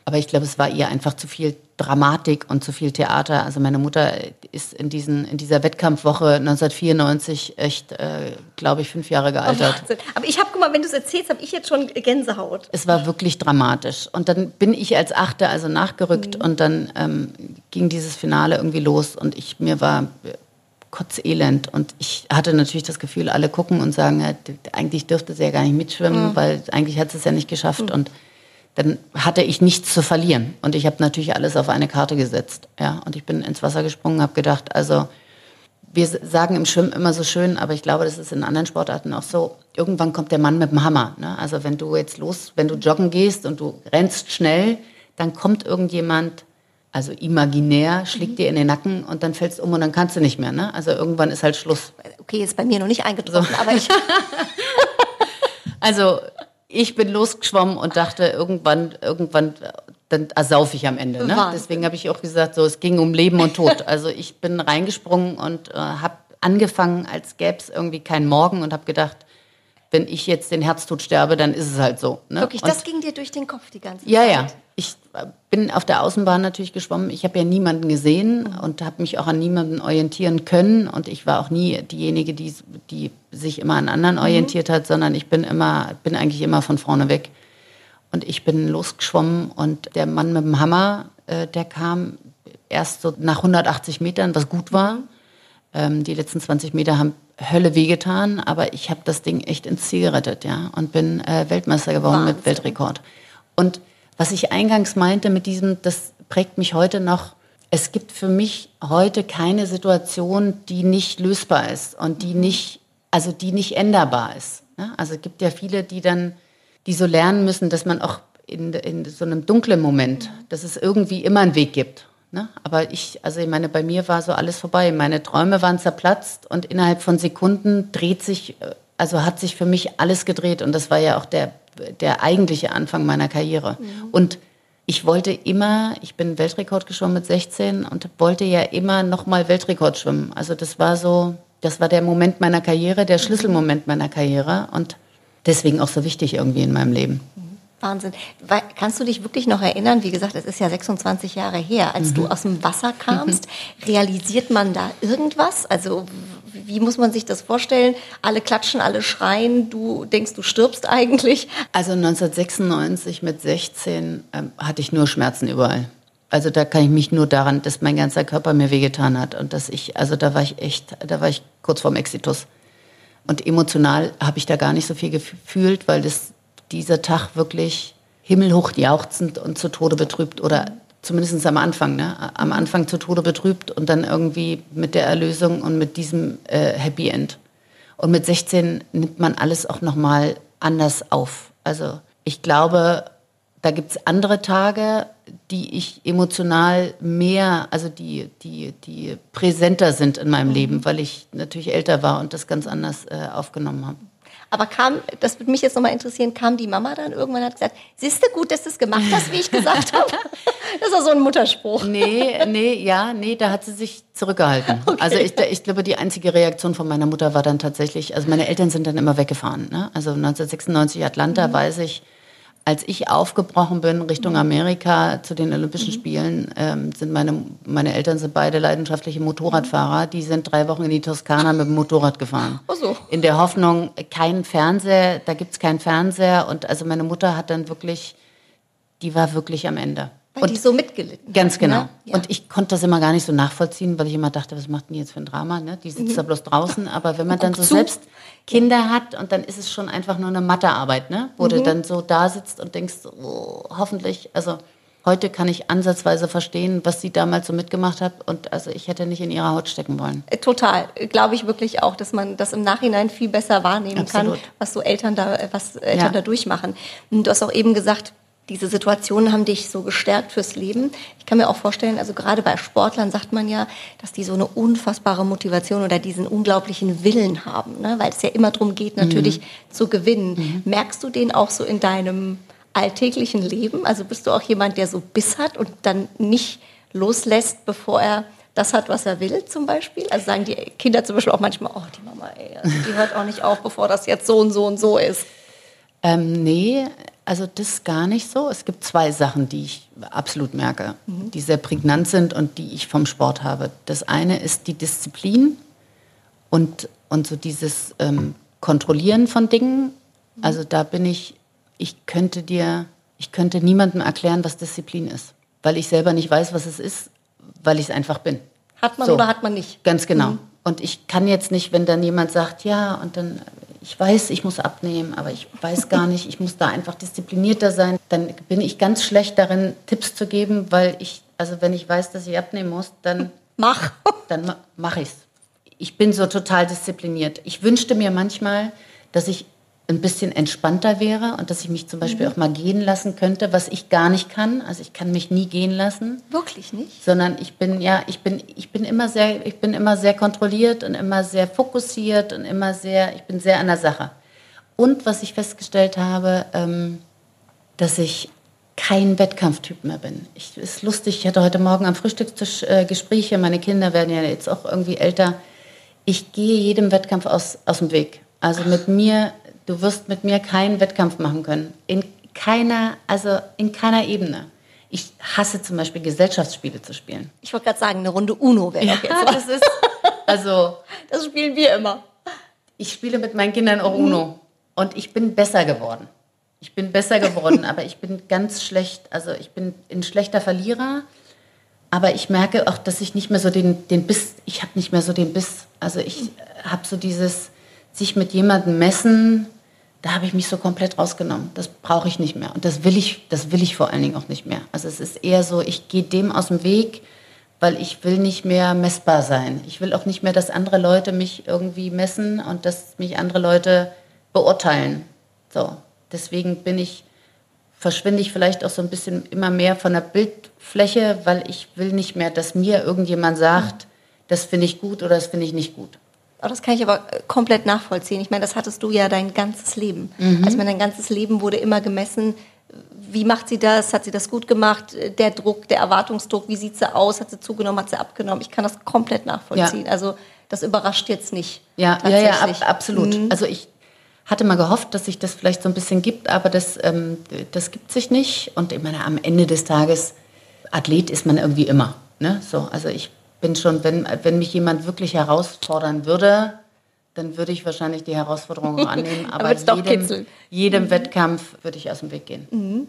Aber ich glaube, es war ihr einfach zu viel Dramatik und zu viel Theater. Also meine Mutter ist in, diesen, in dieser Wettkampfwoche 1994 echt, äh, glaube ich, fünf Jahre gealtert. Oh, Aber ich habe, guck mal, wenn du es erzählst, habe ich jetzt schon Gänsehaut. Es war wirklich dramatisch. Und dann bin ich als Achte also nachgerückt mhm. und dann ähm, ging dieses Finale irgendwie los und ich mir war kotzelend und ich hatte natürlich das Gefühl, alle gucken und sagen, ja, eigentlich dürfte sie ja gar nicht mitschwimmen, mhm. weil eigentlich hat sie es ja nicht geschafft mhm. und dann hatte ich nichts zu verlieren. Und ich habe natürlich alles auf eine Karte gesetzt. Ja? Und ich bin ins Wasser gesprungen, habe gedacht, also wir sagen im Schwimmen immer so schön, aber ich glaube, das ist in anderen Sportarten auch so. Irgendwann kommt der Mann mit dem Hammer. Ne? Also wenn du jetzt los, wenn du joggen gehst und du rennst schnell, dann kommt irgendjemand, also imaginär, schlägt mhm. dir in den Nacken und dann fällst du um und dann kannst du nicht mehr. Ne? Also irgendwann ist halt Schluss. Okay, ist bei mir noch nicht eingetroffen, so. aber ich. also ich bin losgeschwommen und dachte, irgendwann, irgendwann, dann ersaufe ich am Ende. Ne? Deswegen habe ich auch gesagt, so es ging um Leben und Tod. Also ich bin reingesprungen und äh, habe angefangen, als gäbe es irgendwie keinen Morgen und habe gedacht, wenn ich jetzt den Herztod sterbe, dann ist es halt so. Ne? Wirklich, und das ging dir durch den Kopf die ganze Zeit? Ja, ja. Ich bin auf der Außenbahn natürlich geschwommen. Ich habe ja niemanden gesehen und habe mich auch an niemanden orientieren können. Und ich war auch nie diejenige, die, die sich immer an anderen mhm. orientiert hat, sondern ich bin immer, bin eigentlich immer von vorne weg. Und ich bin losgeschwommen und der Mann mit dem Hammer, äh, der kam erst so nach 180 Metern, was gut war. Ähm, die letzten 20 Meter haben Hölle wehgetan, aber ich habe das Ding echt ins Ziel gerettet, ja, und bin äh, Weltmeister geworden Wahnsinn. mit Weltrekord. Und was ich eingangs meinte mit diesem, das prägt mich heute noch. Es gibt für mich heute keine Situation, die nicht lösbar ist und die mhm. nicht, also die nicht änderbar ist. Also es gibt ja viele, die dann, die so lernen müssen, dass man auch in, in so einem dunklen Moment, mhm. dass es irgendwie immer einen Weg gibt. Ne? Aber ich, also ich meine, bei mir war so alles vorbei. Meine Träume waren zerplatzt und innerhalb von Sekunden dreht sich, äh, also hat sich für mich alles gedreht. Und das war ja auch der, der eigentliche Anfang meiner Karriere. Mhm. Und ich wollte immer, ich bin Weltrekord geschwommen mit 16 und wollte ja immer nochmal Weltrekord schwimmen. Also das war so, das war der Moment meiner Karriere, der Schlüsselmoment meiner Karriere und deswegen auch so wichtig irgendwie in meinem Leben. Wahnsinn. Kannst du dich wirklich noch erinnern? Wie gesagt, es ist ja 26 Jahre her, als mhm. du aus dem Wasser kamst. Mhm. Realisiert man da irgendwas? Also wie muss man sich das vorstellen? Alle klatschen, alle schreien. Du denkst, du stirbst eigentlich? Also 1996 mit 16 ähm, hatte ich nur Schmerzen überall. Also da kann ich mich nur daran, dass mein ganzer Körper mir wehgetan hat und dass ich, also da war ich echt, da war ich kurz vorm Exitus. Und emotional habe ich da gar nicht so viel gefühlt, weil das dieser Tag wirklich himmelhoch jauchzend und zu Tode betrübt oder zumindest am Anfang, ne? am Anfang zu Tode betrübt und dann irgendwie mit der Erlösung und mit diesem äh, Happy End. Und mit 16 nimmt man alles auch nochmal anders auf. Also ich glaube, da gibt es andere Tage, die ich emotional mehr, also die, die, die präsenter sind in meinem mhm. Leben, weil ich natürlich älter war und das ganz anders äh, aufgenommen habe. Aber kam, das würde mich jetzt nochmal interessieren, kam die Mama dann irgendwann und hat gesagt, siehst du gut, dass du es gemacht hast, wie ich gesagt habe? Das war so ein Mutterspruch. Nee, nee, ja, nee, da hat sie sich zurückgehalten. Okay. Also ich, ich glaube, die einzige Reaktion von meiner Mutter war dann tatsächlich, also meine Eltern sind dann immer weggefahren. Ne? Also 1996 Atlanta, mhm. weiß ich, als ich aufgebrochen bin Richtung Amerika zu den Olympischen Spielen, ähm, sind meine, meine Eltern sind beide leidenschaftliche Motorradfahrer. Die sind drei Wochen in die Toskana mit dem Motorrad gefahren. Ach so. In der Hoffnung, kein Fernseher, da gibt's keinen Fernseher. Und also meine Mutter hat dann wirklich, die war wirklich am Ende. Weil Und die so mitgelitten Ganz hat, genau. Ne? Ja. Und ich konnte das immer gar nicht so nachvollziehen, weil ich immer dachte, was macht denn die jetzt für ein Drama? Ne? Die sitzt da bloß draußen. Aber wenn man dann so zu. selbst Kinder hat und dann ist es schon einfach nur eine Mathearbeit, ne? wo du dann so da sitzt und denkst, oh, hoffentlich, also heute kann ich ansatzweise verstehen, was sie damals so mitgemacht hat. Und also ich hätte nicht in ihrer Haut stecken wollen. Äh, Total, glaube ich wirklich auch, dass man das im Nachhinein viel besser wahrnehmen Absolut. kann, was so Eltern da, äh, was Eltern Ja. da durchmachen. Und du hast auch eben gesagt, diese Situationen haben dich so gestärkt fürs Leben. Ich kann mir auch vorstellen, also gerade bei Sportlern sagt man ja, dass die so eine unfassbare Motivation oder diesen unglaublichen Willen haben, ne? weil es ja immer darum geht, natürlich zu gewinnen. Merkst du den auch so in deinem alltäglichen Leben? Also bist du auch jemand, der so Biss hat und dann nicht loslässt, bevor er das hat, was er will, zum Beispiel? Also sagen die Kinder zum Beispiel auch manchmal, oh, die Mama, ey, also die hört auch nicht auf, bevor das jetzt so und so und so ist. Ähm, nee, also das gar nicht so. Es gibt zwei Sachen, die ich absolut merke, die sehr prägnant sind und die ich vom Sport habe. Das eine ist die Disziplin und, und so dieses ähm, Kontrollieren von Dingen. Also da bin ich, ich könnte dir, ich könnte niemandem erklären, was Disziplin ist, weil ich selber nicht weiß, was es ist, weil ich es einfach bin. Hat man So. oder hat man nicht? Ganz genau. Und ich kann jetzt nicht, wenn dann jemand sagt, ja, und dann, ich weiß, ich muss abnehmen, aber ich weiß gar nicht, ich muss da einfach disziplinierter sein, dann bin ich ganz schlecht darin, Tipps zu geben, weil ich, also wenn ich weiß, dass ich abnehmen muss, dann, Mach. dann ma mache ich's. Ich bin so total diszipliniert. Ich wünschte mir manchmal, dass ich ein bisschen entspannter wäre und dass ich mich zum Beispiel auch mal gehen lassen könnte, was ich gar nicht kann. Also ich kann mich nie gehen lassen Wirklich nicht? sondern ich bin ja, ich bin, ich bin immer sehr, ich bin immer sehr kontrolliert und immer sehr fokussiert und immer sehr, ich bin sehr an der Sache. Und was ich festgestellt habe, ähm, dass ich kein Wettkampftyp mehr bin. Ich ist lustig, ich hatte heute Morgen am Frühstückstisch äh, Gespräche, meine Kinder werden ja jetzt auch irgendwie älter. Ich gehe jedem Wettkampf aus, aus dem Weg. Also mit mir, du wirst mit mir keinen Wettkampf machen können. In keiner, also in keiner Ebene. Ich hasse zum Beispiel Gesellschaftsspiele zu spielen. Ich wollte gerade sagen, eine Runde Uno wäre doch jetzt was. das ist, also Das spielen wir immer. ich spiele mit meinen Kindern auch Uno und ich bin besser geworden. Ich bin besser geworden, aber ich bin ganz schlecht, also ich bin ein schlechter Verlierer, aber ich merke auch, dass ich nicht mehr so den, den Biss, ich habe nicht mehr so den Biss. Also ich habe so dieses, sich mit jemandem messen, da habe ich mich so komplett rausgenommen. Das brauche ich nicht mehr und das will ich, das will ich vor allen Dingen auch nicht mehr. Also es ist eher so, ich gehe dem aus dem Weg, weil ich will nicht mehr messbar sein. Ich will auch nicht mehr, dass andere Leute mich irgendwie messen und dass mich andere Leute beurteilen. So, deswegen bin ich, verschwinde ich vielleicht auch so ein bisschen immer mehr von der Bildfläche, weil ich will nicht mehr, dass mir irgendjemand sagt, das finde ich gut oder das finde ich nicht gut. Oh, das kann ich aber äh, komplett nachvollziehen. Ich meine, das hattest du ja dein ganzes Leben. Mhm. Also dein ganzes Leben wurde immer gemessen. Wie macht sie das? Hat sie das gut gemacht? Der Druck, der Erwartungsdruck, wie sieht sie aus? Hat sie zugenommen? Hat sie abgenommen? Ich kann das komplett nachvollziehen. Also das überrascht jetzt nicht. Ja, ja, ja, ab, absolut. Mhm. Also ich hatte mal gehofft, dass sich das vielleicht so ein bisschen gibt, aber das, ähm, das gibt sich nicht. Und ich meine, am Ende des Tages, Athlet ist man irgendwie immer. Ne? So, also ich bin schon, wenn, wenn mich jemand wirklich herausfordern würde, dann würde ich wahrscheinlich die Herausforderung annehmen. Aber jedem, jedem Wettkampf würde ich aus dem Weg gehen.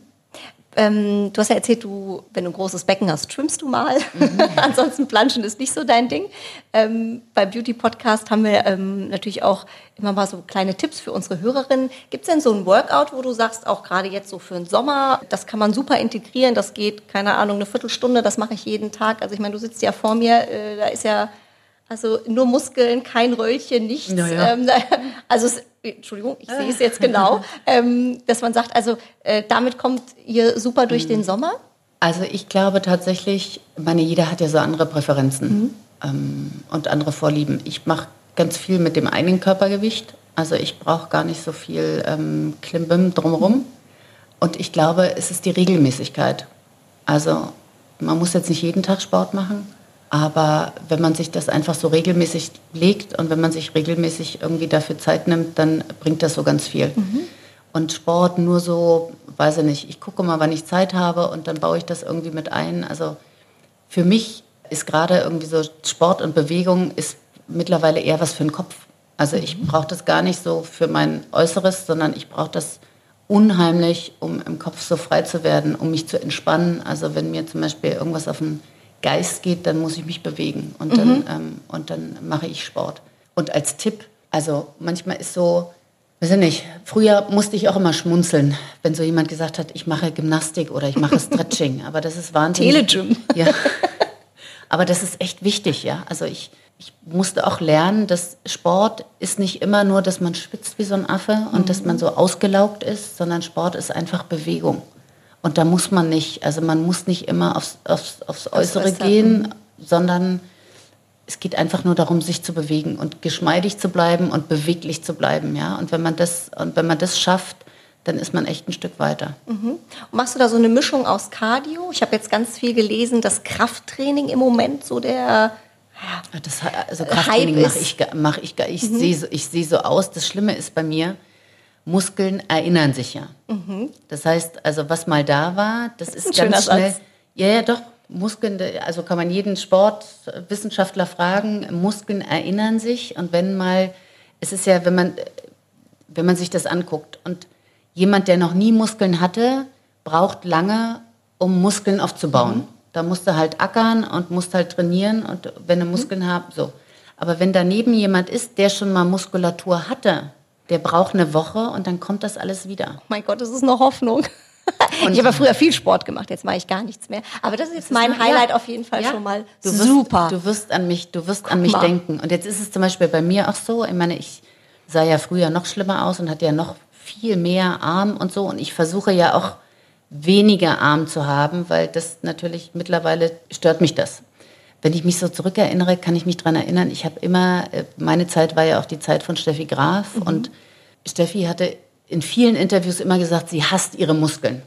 Ähm, du hast ja erzählt, du, wenn du ein großes Becken hast, schwimmst du mal. Mhm. Ansonsten Planschen ist nicht so dein Ding. Ähm, bei Beauty Podcast haben wir ähm, natürlich auch immer mal so kleine Tipps für unsere Hörerinnen. Gibt es denn so ein Workout, wo du sagst, auch gerade jetzt so für den Sommer, das kann man super integrieren, das geht, keine Ahnung, eine Viertelstunde, das mache ich jeden Tag. Also ich meine, du sitzt ja vor mir, äh, da ist ja also nur Muskeln, kein Röllchen, nichts. Ja, ja. Ähm, also es, Entschuldigung, ich sehe es jetzt genau, ähm, dass man sagt, also äh, damit kommt ihr super durch Mhm. den Sommer. Also ich glaube tatsächlich, ich meine, jeder hat ja so andere Präferenzen ähm, und andere Vorlieben. Ich mache ganz viel mit dem eigenen Körpergewicht. Also ich brauche gar nicht so viel ähm, Klimbim drumherum. Und ich glaube, es ist die Regelmäßigkeit. Also man muss jetzt nicht jeden Tag Sport machen, aber wenn man sich das einfach so regelmäßig legt und wenn man sich regelmäßig irgendwie dafür Zeit nimmt, dann bringt das so ganz viel. Und Sport nur so, weiß ich nicht, ich gucke mal, wann ich Zeit habe und dann baue ich das irgendwie mit ein. Also für mich ist gerade irgendwie so Sport und Bewegung ist mittlerweile eher was für den Kopf. Also ich mhm. brauche das gar nicht so für mein Äußeres, sondern ich brauche das unheimlich, um im Kopf so frei zu werden, um mich zu entspannen. Also wenn mir zum Beispiel irgendwas auf den Geist geht, dann muss ich mich bewegen und dann, mhm. ähm, und dann mache ich Sport. Und als Tipp, also manchmal ist so, weiß ich nicht, früher musste ich auch immer schmunzeln, wenn so jemand gesagt hat, ich mache Gymnastik oder ich mache Stretching. Aber das ist wahnsinnig. Telegym. Ja. Aber das ist echt wichtig, ja. Also ich, ich musste auch lernen, dass Sport ist nicht immer nur, dass man schwitzt wie so ein Affe und mhm. dass man so ausgelaugt ist, sondern Sport ist einfach Bewegung. Und da muss man nicht, also man muss nicht immer aufs, aufs, aufs Äußere gehen, sondern es geht einfach nur darum, sich zu bewegen und geschmeidig zu bleiben und beweglich zu bleiben, ja. Und wenn man das, und wenn man das schafft, dann ist man echt ein Stück weiter. Mhm. machst du da so eine Mischung aus Cardio? Ich habe jetzt ganz viel gelesen, dass Krafttraining im Moment so der ja, das, also Krafttraining mache ich, mach ich, ich mhm. sehe ich seh so aus. Das Schlimme ist bei mir, Muskeln erinnern sich ja. Mhm. Das heißt, also was mal da war, das, das ist, ist ganz schnell. Satz. Ja, ja, doch. Muskeln, also kann man jeden Sportwissenschaftler fragen, Muskeln erinnern sich und wenn mal, es ist ja, wenn man, wenn man sich das anguckt und jemand, der noch nie Muskeln hatte, braucht lange, um Muskeln aufzubauen. Mhm. Da musst du halt ackern und musst halt trainieren und wenn du mhm. Muskeln mhm. hast, so. Aber wenn daneben jemand ist, der schon mal Muskulatur hatte, der braucht eine Woche und dann kommt das alles wieder. Oh mein Gott, das ist eine Hoffnung. Und ich habe früher viel Sport gemacht, jetzt mache ich gar nichts mehr. Aber das ist jetzt mein ist, Highlight ja, auf jeden Fall ja. schon mal du wirst, super. Du wirst an mich, du wirst Guck an mich mal. denken. Und jetzt ist es zum Beispiel bei mir auch so. Ich meine, ich sah ja früher noch schlimmer aus und hatte ja noch viel mehr Arm und so. Und ich versuche ja auch weniger Arm zu haben, weil das natürlich mittlerweile stört mich das. Wenn ich mich so zurückerinnere, kann ich mich daran erinnern, ich habe immer, äh, meine Zeit war ja auch die Zeit von Steffi Graf mhm. und Steffi hatte in vielen Interviews immer gesagt, sie hasst ihre Muskeln.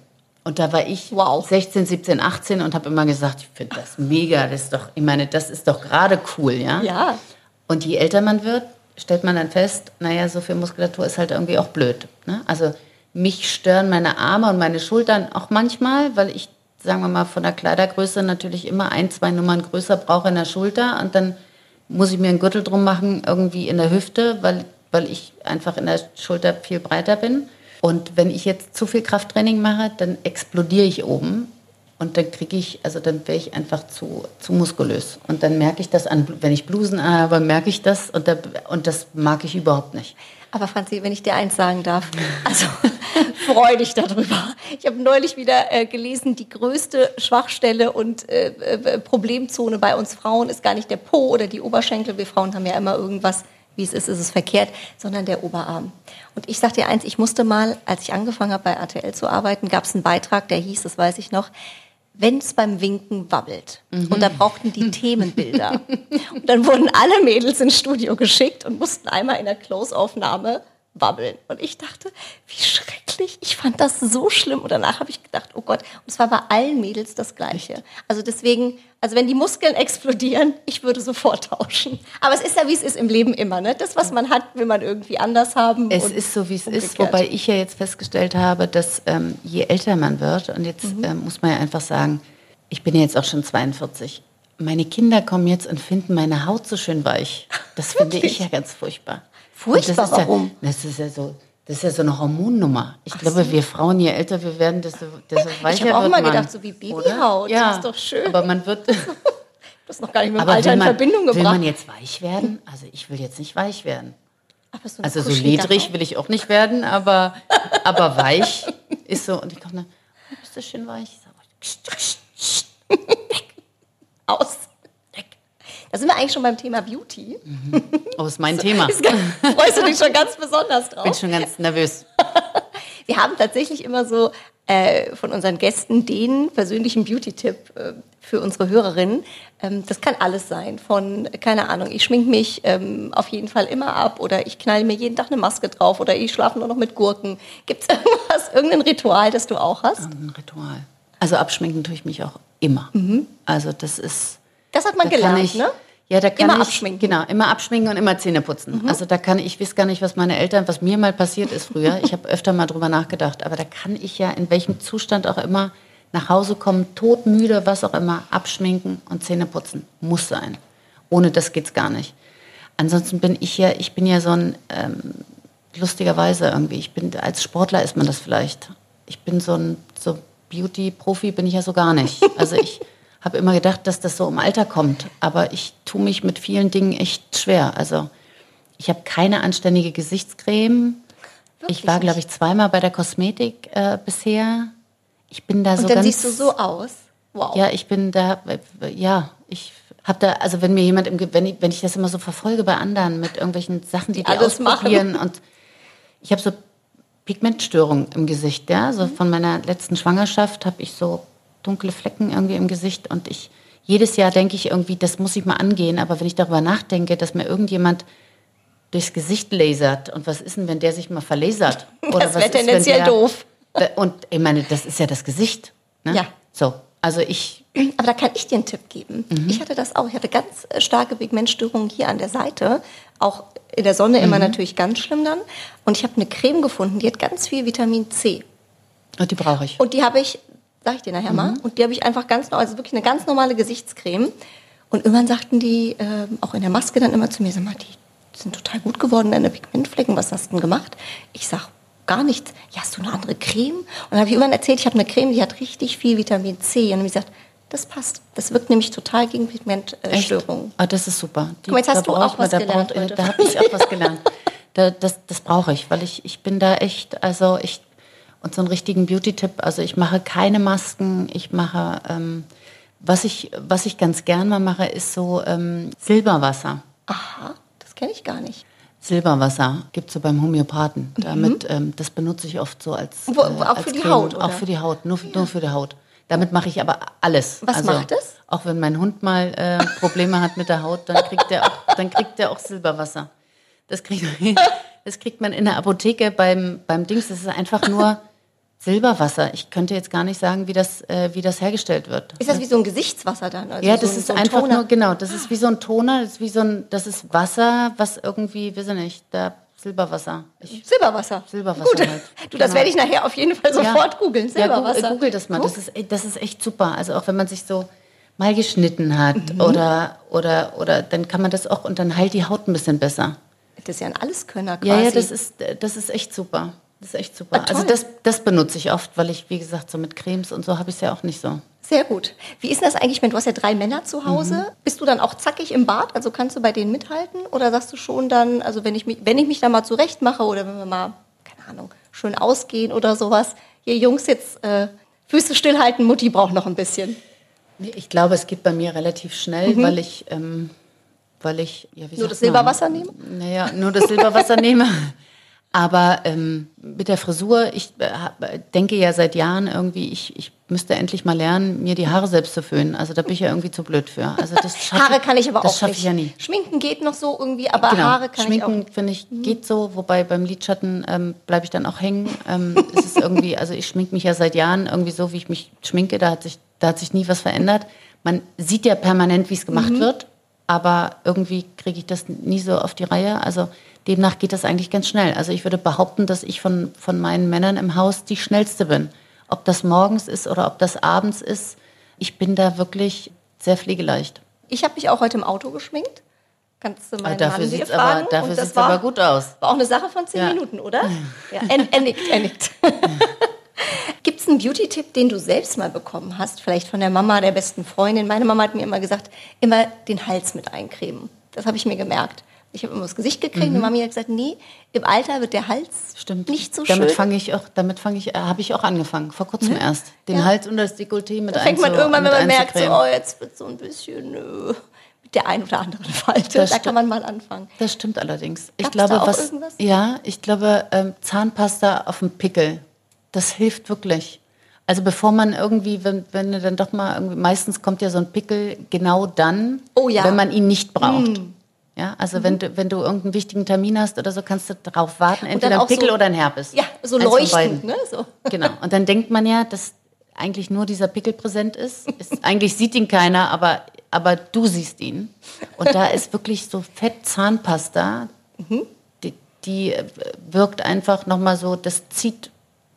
Und da war ich wow. 16, 17, 18 und habe immer gesagt, ich finde das mega, das ist doch, ich meine, das ist doch gerade cool, ja? Ja. Und je älter man wird, stellt man dann fest, naja, so viel Muskulatur ist halt irgendwie auch blöd. Ne? Also mich stören meine Arme und meine Schultern auch manchmal, weil ich, sagen wir mal, von der Kleidergröße natürlich immer ein, zwei Nummern größer brauche in der Schulter und dann muss ich mir einen Gürtel drum machen, irgendwie in der Hüfte, weil weil ich einfach in der Schulter viel breiter bin. Und wenn ich jetzt zu viel Krafttraining mache, dann explodiere ich oben und dann kriege ich, also dann wäre ich einfach zu, zu muskulös. Und dann merke ich das an, wenn ich Blusen habe, merke ich das und, da, und das mag ich überhaupt nicht. Aber Franzi, wenn ich dir eins sagen darf, also freu dich darüber. Ich habe neulich wieder äh, gelesen, die größte Schwachstelle und äh, äh, Problemzone bei uns Frauen ist gar nicht der Po oder die Oberschenkel. Wir Frauen haben ja immer irgendwas wie es ist, ist es verkehrt, sondern der Oberarm. Und ich sage dir eins, ich musste mal, als ich angefangen habe bei RTL zu arbeiten, gab es einen Beitrag, der hieß, das weiß ich noch, wenn es beim Winken wabbelt. Mhm. Und da brauchten die Themenbilder. und dann wurden alle Mädels ins Studio geschickt und mussten einmal in der Close-Aufnahme wabbeln. Und ich dachte, wie schrecklich. Ich fand das so schlimm. Und danach habe ich gedacht, oh Gott. Und es war bei allen Mädels das Gleiche. Also deswegen, also wenn die Muskeln explodieren, ich würde sofort tauschen. Aber es ist ja, wie es ist im Leben immer. Ne? Das, was man hat, will man irgendwie anders haben. Es ist so, wie es umgekehrt. ist. Wobei ich ja jetzt festgestellt habe, dass ähm, je älter man wird, und jetzt mhm. ähm, muss man ja einfach sagen, ich bin ja jetzt auch schon 42. Meine Kinder kommen jetzt und finden meine Haut so schön weich. Das finde ich ja ganz furchtbar. Furchtbar, das warum? Ja, das ist ja so, das ist ja so eine Hormonnummer. Ich Ach glaube, so. wir Frauen, je älter wir werden, desto, desto weicher Ich habe auch immer man, gedacht, so wie Babyhaut, ja, das ist doch schön. Aber man wird... das noch gar nicht mit dem Alter man, in Verbindung gebracht. Will man jetzt weich werden? Also ich will jetzt nicht weich werden. So also so ledrig will ich auch nicht werden, aber, aber weich ist so. Und ich komme dann, oh, bist du schön weich? Aus. Da sind wir eigentlich schon beim Thema Beauty. Mhm. Oh, ist mein Thema. Ist freust du dich schon ganz besonders drauf? Bin schon ganz nervös. wir haben tatsächlich immer so äh, von unseren Gästen den persönlichen Beauty-Tipp äh, für unsere Hörerinnen. Ähm, das kann alles sein. Von, keine Ahnung, ich schminke mich ähm, auf jeden Fall immer ab oder ich knall mir jeden Tag eine Maske drauf oder ich schlafe nur noch mit Gurken. Gibt es irgendwas, irgendein Ritual, das du auch hast? Ein Ritual. Also abschminken tue ich mich auch immer. Mhm. Also das ist das hat man da gelernt, ich, ne? Ja, da kann Immer ich, abschminken. Genau, immer abschminken und immer Zähne putzen. Also da kann ich, ich weiß gar nicht, was meine Eltern, was mir mal passiert ist früher. Ich habe öfter mal drüber nachgedacht, aber da kann ich ja in welchem Zustand auch immer nach Hause kommen, todmüde, was auch immer, abschminken und Zähne putzen. Muss sein. Ohne das geht's gar nicht. Ansonsten bin ich ja, ich bin ja so ein, ähm, lustigerweise irgendwie, ich bin, als Sportler ist man das vielleicht. Ich bin so ein, so Beauty-Profi bin ich ja so gar nicht. Also ich habe immer gedacht, dass das so im Alter kommt, aber ich tue mich mit vielen Dingen echt schwer. Also ich habe keine anständige Gesichtscreme. ich war, glaube ich, zweimal bei der Kosmetik äh, bisher. Ich bin da so Und dann ganz. siehst du so aus. Wow. Ja, ich bin da, äh, ja, ich habe da, also wenn mir jemand, im, wenn ich, wenn ich das immer so verfolge bei anderen mit irgendwelchen Sachen, die die alles machen. ausprobieren und ich habe so Pigmentstörungen im Gesicht, ja, so von meiner letzten Schwangerschaft habe ich so dunkle Flecken irgendwie im Gesicht und ich, jedes Jahr denke ich irgendwie, das muss ich mal angehen, aber wenn ich darüber nachdenke, dass mir irgendjemand durchs Gesicht lasert und was ist denn, wenn der sich mal verlasert? Oder Das was wär ist, wenn tendenziell der- doof. Da- Und ich meine, das ist ja das Gesicht. Ne? Ja. So, also ich, Aber da kann ich dir einen Tipp geben. Mhm. Ich hatte das auch. Ich hatte ganz äh, starke Pigmentstörungen hier an der Seite. Auch in der Sonne immer Mhm. natürlich ganz schlimm dann. Und ich habe eine Creme gefunden, die hat ganz viel Vitamin C. und die brauche ich. Und die habe ich, sag ich dir nachher Mhm. mal, und die habe ich einfach ganz, also wirklich eine ganz normale Gesichtscreme. Und irgendwann sagten die ähm, auch in der Maske dann immer zu mir, sag mal, die sind total gut geworden, deine Pigmentflecken, was hast du denn gemacht? Ich sag, gar nichts. Ja, hast du eine andere Creme? Und dann habe ich irgendwann erzählt, ich habe eine Creme, die hat richtig viel Vitamin C. Und dann habe ich gesagt, das passt. Das wirkt nämlich total gegen Pigmentstörungen. Ah, das ist super. Die, Guck mal, jetzt hast da du auch mal- was da gelernt braucht- heute. Da habe ich auch was gelernt. Da, das das brauche ich, weil ich, ich bin da echt, also ich, und so einen richtigen Beauty-Tipp, also ich mache keine Masken, ich mache, ähm, was, ich, was ich ganz gern mal mache, ist so ähm, Silberwasser. Aha, das kenne ich gar nicht. Silberwasser gibt es so beim Homöopathen. Damit, ähm, das benutze ich oft so als, Mhm. Wo- äh, auch als für die Creme. Haut, oder? Auch für die Haut, nur, nur für die Haut. Damit mache ich aber alles. Was macht es? Auch wenn mein Hund mal äh, Probleme hat mit der Haut, dann kriegt der auch, dann kriegt der auch Silberwasser. Das kriegt, das kriegt man in der Apotheke beim, beim Dings. Das ist einfach nur Silberwasser. Ich könnte jetzt gar nicht sagen, wie das, äh, wie das hergestellt wird. Ist das wie so ein Gesichtswasser dann? Also Ja, so das ein- ist so ein einfach Toner? nur, genau, das ist wie so ein Toner, das ist wie so ein, das ist Wasser, was irgendwie, weiß ich nicht, da Silberwasser. Ich, Silberwasser. Silberwasser Gut. halt. Du, das Genau. werde ich nachher auf jeden Fall sofort googeln. Ja, Silberwasser. google, google das mal. Das ist, e- das ist echt super. Also auch wenn man sich so mal geschnitten hat Mhm. oder, oder, oder dann kann man das auch und dann heilt die Haut ein bisschen besser. Das ist ja ein Alleskönner quasi. Ja, ja, das ist, das ist echt super. Das ist echt super. Ah, also das, das benutze ich oft, weil ich, wie gesagt, so mit Cremes und so habe ich es ja auch nicht so. Sehr gut. Wie ist denn das eigentlich, wenn du hast ja drei Männer zu Hause? Mhm. Bist du dann auch zackig im Bad? Also kannst du bei denen mithalten? Oder sagst du schon dann, also wenn ich mich, wenn ich mich da mal zurecht mache oder wenn wir mal, keine Ahnung, schön ausgehen oder sowas, ihr Jungs jetzt äh, Füße stillhalten, Mutti braucht noch ein bisschen. Ich glaube, es geht bei mir relativ schnell, weil ich, ähm, weil ich, ja, wie Mhm. Nur das Silberwasser man? nehmen? Naja, nur das Silberwasser nehme. Aber ähm, mit der Frisur, ich äh, hab- denke ja seit Jahren irgendwie, ich, ich müsste endlich mal lernen, mir die Haare selbst zu föhnen. Also da bin ich ja irgendwie zu blöd für. Also das Haare kann ich aber das auch schaffe nicht. ich ja nie. Schminken geht noch so irgendwie, aber Genau. Haare kann ich auch Schminken, nicht. Mhm. finde ich, geht so, wobei beim Lidschatten ähm, bleibe ich dann auch hängen. Ähm, es ist irgendwie, also ich schminke mich ja seit Jahren irgendwie so, wie ich mich schminke, da hat sich, da hat sich nie was verändert. Man sieht ja permanent, wie es gemacht Mhm. wird, aber irgendwie kriege ich das nie so auf die Reihe. Also demnach geht das eigentlich ganz schnell. Also ich würde behaupten, dass ich von, von meinen Männern im Haus die schnellste bin. Ob das morgens ist oder ob das abends ist, ich bin da wirklich sehr pflegeleicht. Ich habe mich auch heute im Auto geschminkt. Kannst du meinen dafür Mann sieht's fragen? aber, dafür sieht's war- aber gut aus. War auch eine Sache von zehn Ja. Minuten, oder? Ja, er, er nickt, er nickt. Gibt es einen Beauty-Tipp, den du selbst mal bekommen hast? Vielleicht von der Mama, der besten Freundin. Meine Mama hat mir immer gesagt, immer den Hals mit eincremen. Das habe ich mir gemerkt. Ich habe immer das Gesicht gekriegt und Mami hat gesagt, nee, im Alter wird der Hals Mhm. Stimmt. nicht so damit schön. fange ich auch, damit fange ich, äh, habe ich auch angefangen, vor kurzem erst. Den Ja. Hals und das Dekolleté mit da fängt man irgendwann, wenn man merkt, so, einzucremen. oh, jetzt wird so ein bisschen äh, mit der ein oder anderen Falte. Das Da kann man mal anfangen. Das stimmt allerdings. Ich Gab's glaube, was, irgendwas? ja, ich glaube, ähm, Zahnpasta auf dem Pickel, das hilft wirklich. Also bevor man irgendwie, wenn, wenn du dann doch mal irgendwie, meistens kommt ja so ein Pickel genau dann, Oh ja. wenn man ihn nicht braucht. Ja, also wenn du, wenn du irgendeinen wichtigen Termin hast oder so, kannst du darauf warten, entweder ein Pickel so- oder ein Herpes. Ja, so Eins leuchtend, ne? So. Genau. Und dann denkt man ja, dass eigentlich nur dieser Pickel präsent ist. ist eigentlich sieht ihn keiner, aber aber du siehst ihn. Und da ist wirklich so Fett-Zahnpasta, Mhm. die, die äh, wirkt einfach nochmal so, das zieht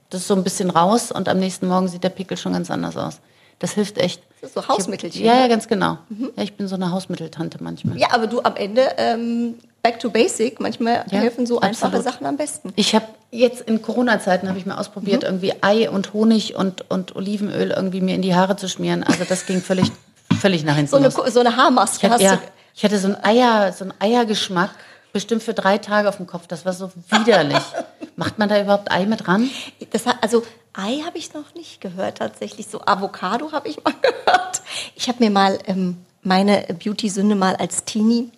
das so ein bisschen raus und am nächsten Morgen sieht der Pickel schon ganz anders aus. Das hilft echt. Das ist so Ich hab- Hausmittelchen, Ja, ja, ne? ganz genau. Ja, ich bin so eine Hausmitteltante manchmal. Ja, aber du am Ende ähm, back to basic. Manchmal Ja, helfen so einfache absolut. Sachen am besten. Ich habe jetzt in Corona-Zeiten habe ich mal ausprobiert, Mhm. irgendwie Ei und Honig und, und Olivenöl irgendwie mir in die Haare zu schmieren. Also das ging völlig, völlig nach hinten So eine, so eine Haarmaske Ich hatte, hast ja, du. ich hatte so einen Eier, so einen Eiergeschmack bestimmt für drei Tage auf dem Kopf. Das war so widerlich. Macht man da überhaupt Ei mit ran? Das hat, also Ei habe ich noch nicht gehört tatsächlich. So Avocado habe ich mal gehört. Ich habe mir mal ähm, meine Beauty-Sünde mal als Teenie,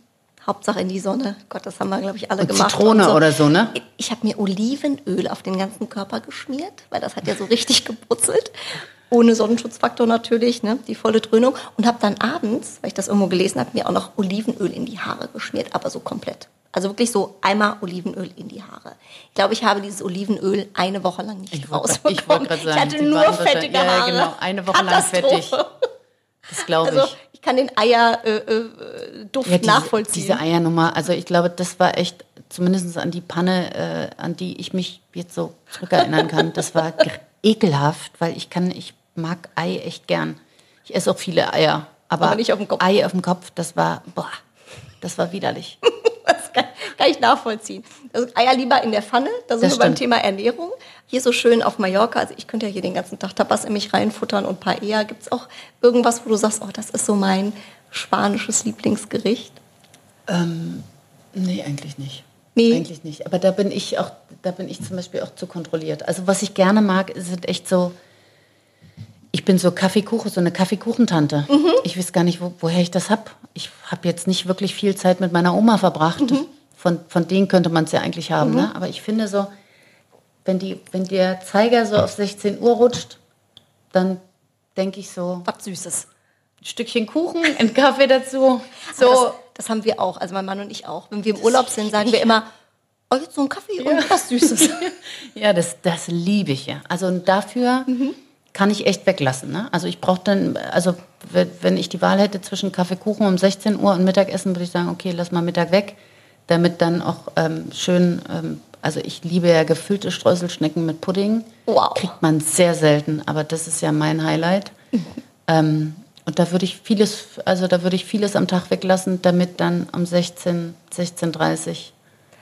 Hauptsache in die Sonne. Gott, das haben wir, glaube ich, alle Und gemacht. Zitrone oder so, ne? Ich habe mir Olivenöl auf den ganzen Körper geschmiert, weil das hat ja so richtig gebrutzelt. Ohne Sonnenschutzfaktor natürlich, ne? die volle Dröhnung. Und habe dann abends, weil ich das irgendwo gelesen habe, mir auch noch Olivenöl in die Haare geschmiert, aber so komplett. Also wirklich so einmal Olivenöl in die Haare. Ich glaube, ich habe dieses Olivenöl eine Woche lang nicht Ich rausbekommen. ich wollte gerade sagen, ich hatte nur fettige wahrscheinlich- ja, ja, Haare. genau, eine Woche lang fettig. Das glaube ich. Also ich kann den Eierduft Ja, diese, nachvollziehen. Diese Eiernummer, also ich glaube, das war echt, zumindest an die Panne, äh, an die ich mich jetzt so zurückerinnern kann, das war ekelhaft, weil ich kann, ich mag Ei echt gern. Ich esse auch viele Eier, aber, Aber nicht auf dem Kopf. Ei auf dem Kopf, das war, boah, das war widerlich. Kann, ich nachvollziehen. Also Eier lieber in der Pfanne, da sind Das wir beim stimmt. Thema Ernährung. Hier so schön auf Mallorca, also ich könnte ja hier den ganzen Tag Tapas in mich reinfuttern und Paella. Gibt es auch irgendwas, wo du sagst, oh, das ist so mein spanisches Lieblingsgericht? Nee, eigentlich nicht. Nee. Eigentlich nicht. Aber da bin ich auch, da bin ich zum Beispiel auch zu kontrolliert. Also was ich gerne mag, sind echt so, ich bin so Kaffeekuchen, so eine Kaffeekuchentante. Mhm. Ich weiß gar nicht, wo, woher ich das hab. Ich habe jetzt nicht wirklich viel Zeit mit meiner Oma verbracht. Mhm. Von, von denen könnte man es ja eigentlich haben. Ne? Aber ich finde so, wenn, die, wenn der Zeiger so auf 16 Uhr rutscht, dann denke ich so, Was Süßes. ein Stückchen Kuchen, ein Kaffee dazu. So. Das, das haben wir auch, also mein Mann und ich auch. Wenn wir im Urlaub sind, sagen wir immer, oh, jetzt so ein Kaffee und was Süßes. Ja, das, das liebe ich ja. Also und dafür kann ich echt weglassen. Ne? Also ich brauche dann, also wenn wenn ich die Wahl hätte zwischen Kaffeekuchen um 16 Uhr und Mittagessen, würde ich sagen, okay, lass mal Mittag weg, damit dann auch ähm, schön, ähm, also ich liebe ja gefüllte Streuselschnecken mit Pudding. Wow. Kriegt man sehr selten, aber das ist ja mein Highlight. ähm, und da würde ich vieles, also da würde ich vieles am Tag weglassen, damit dann um 16, 16.30 Uhr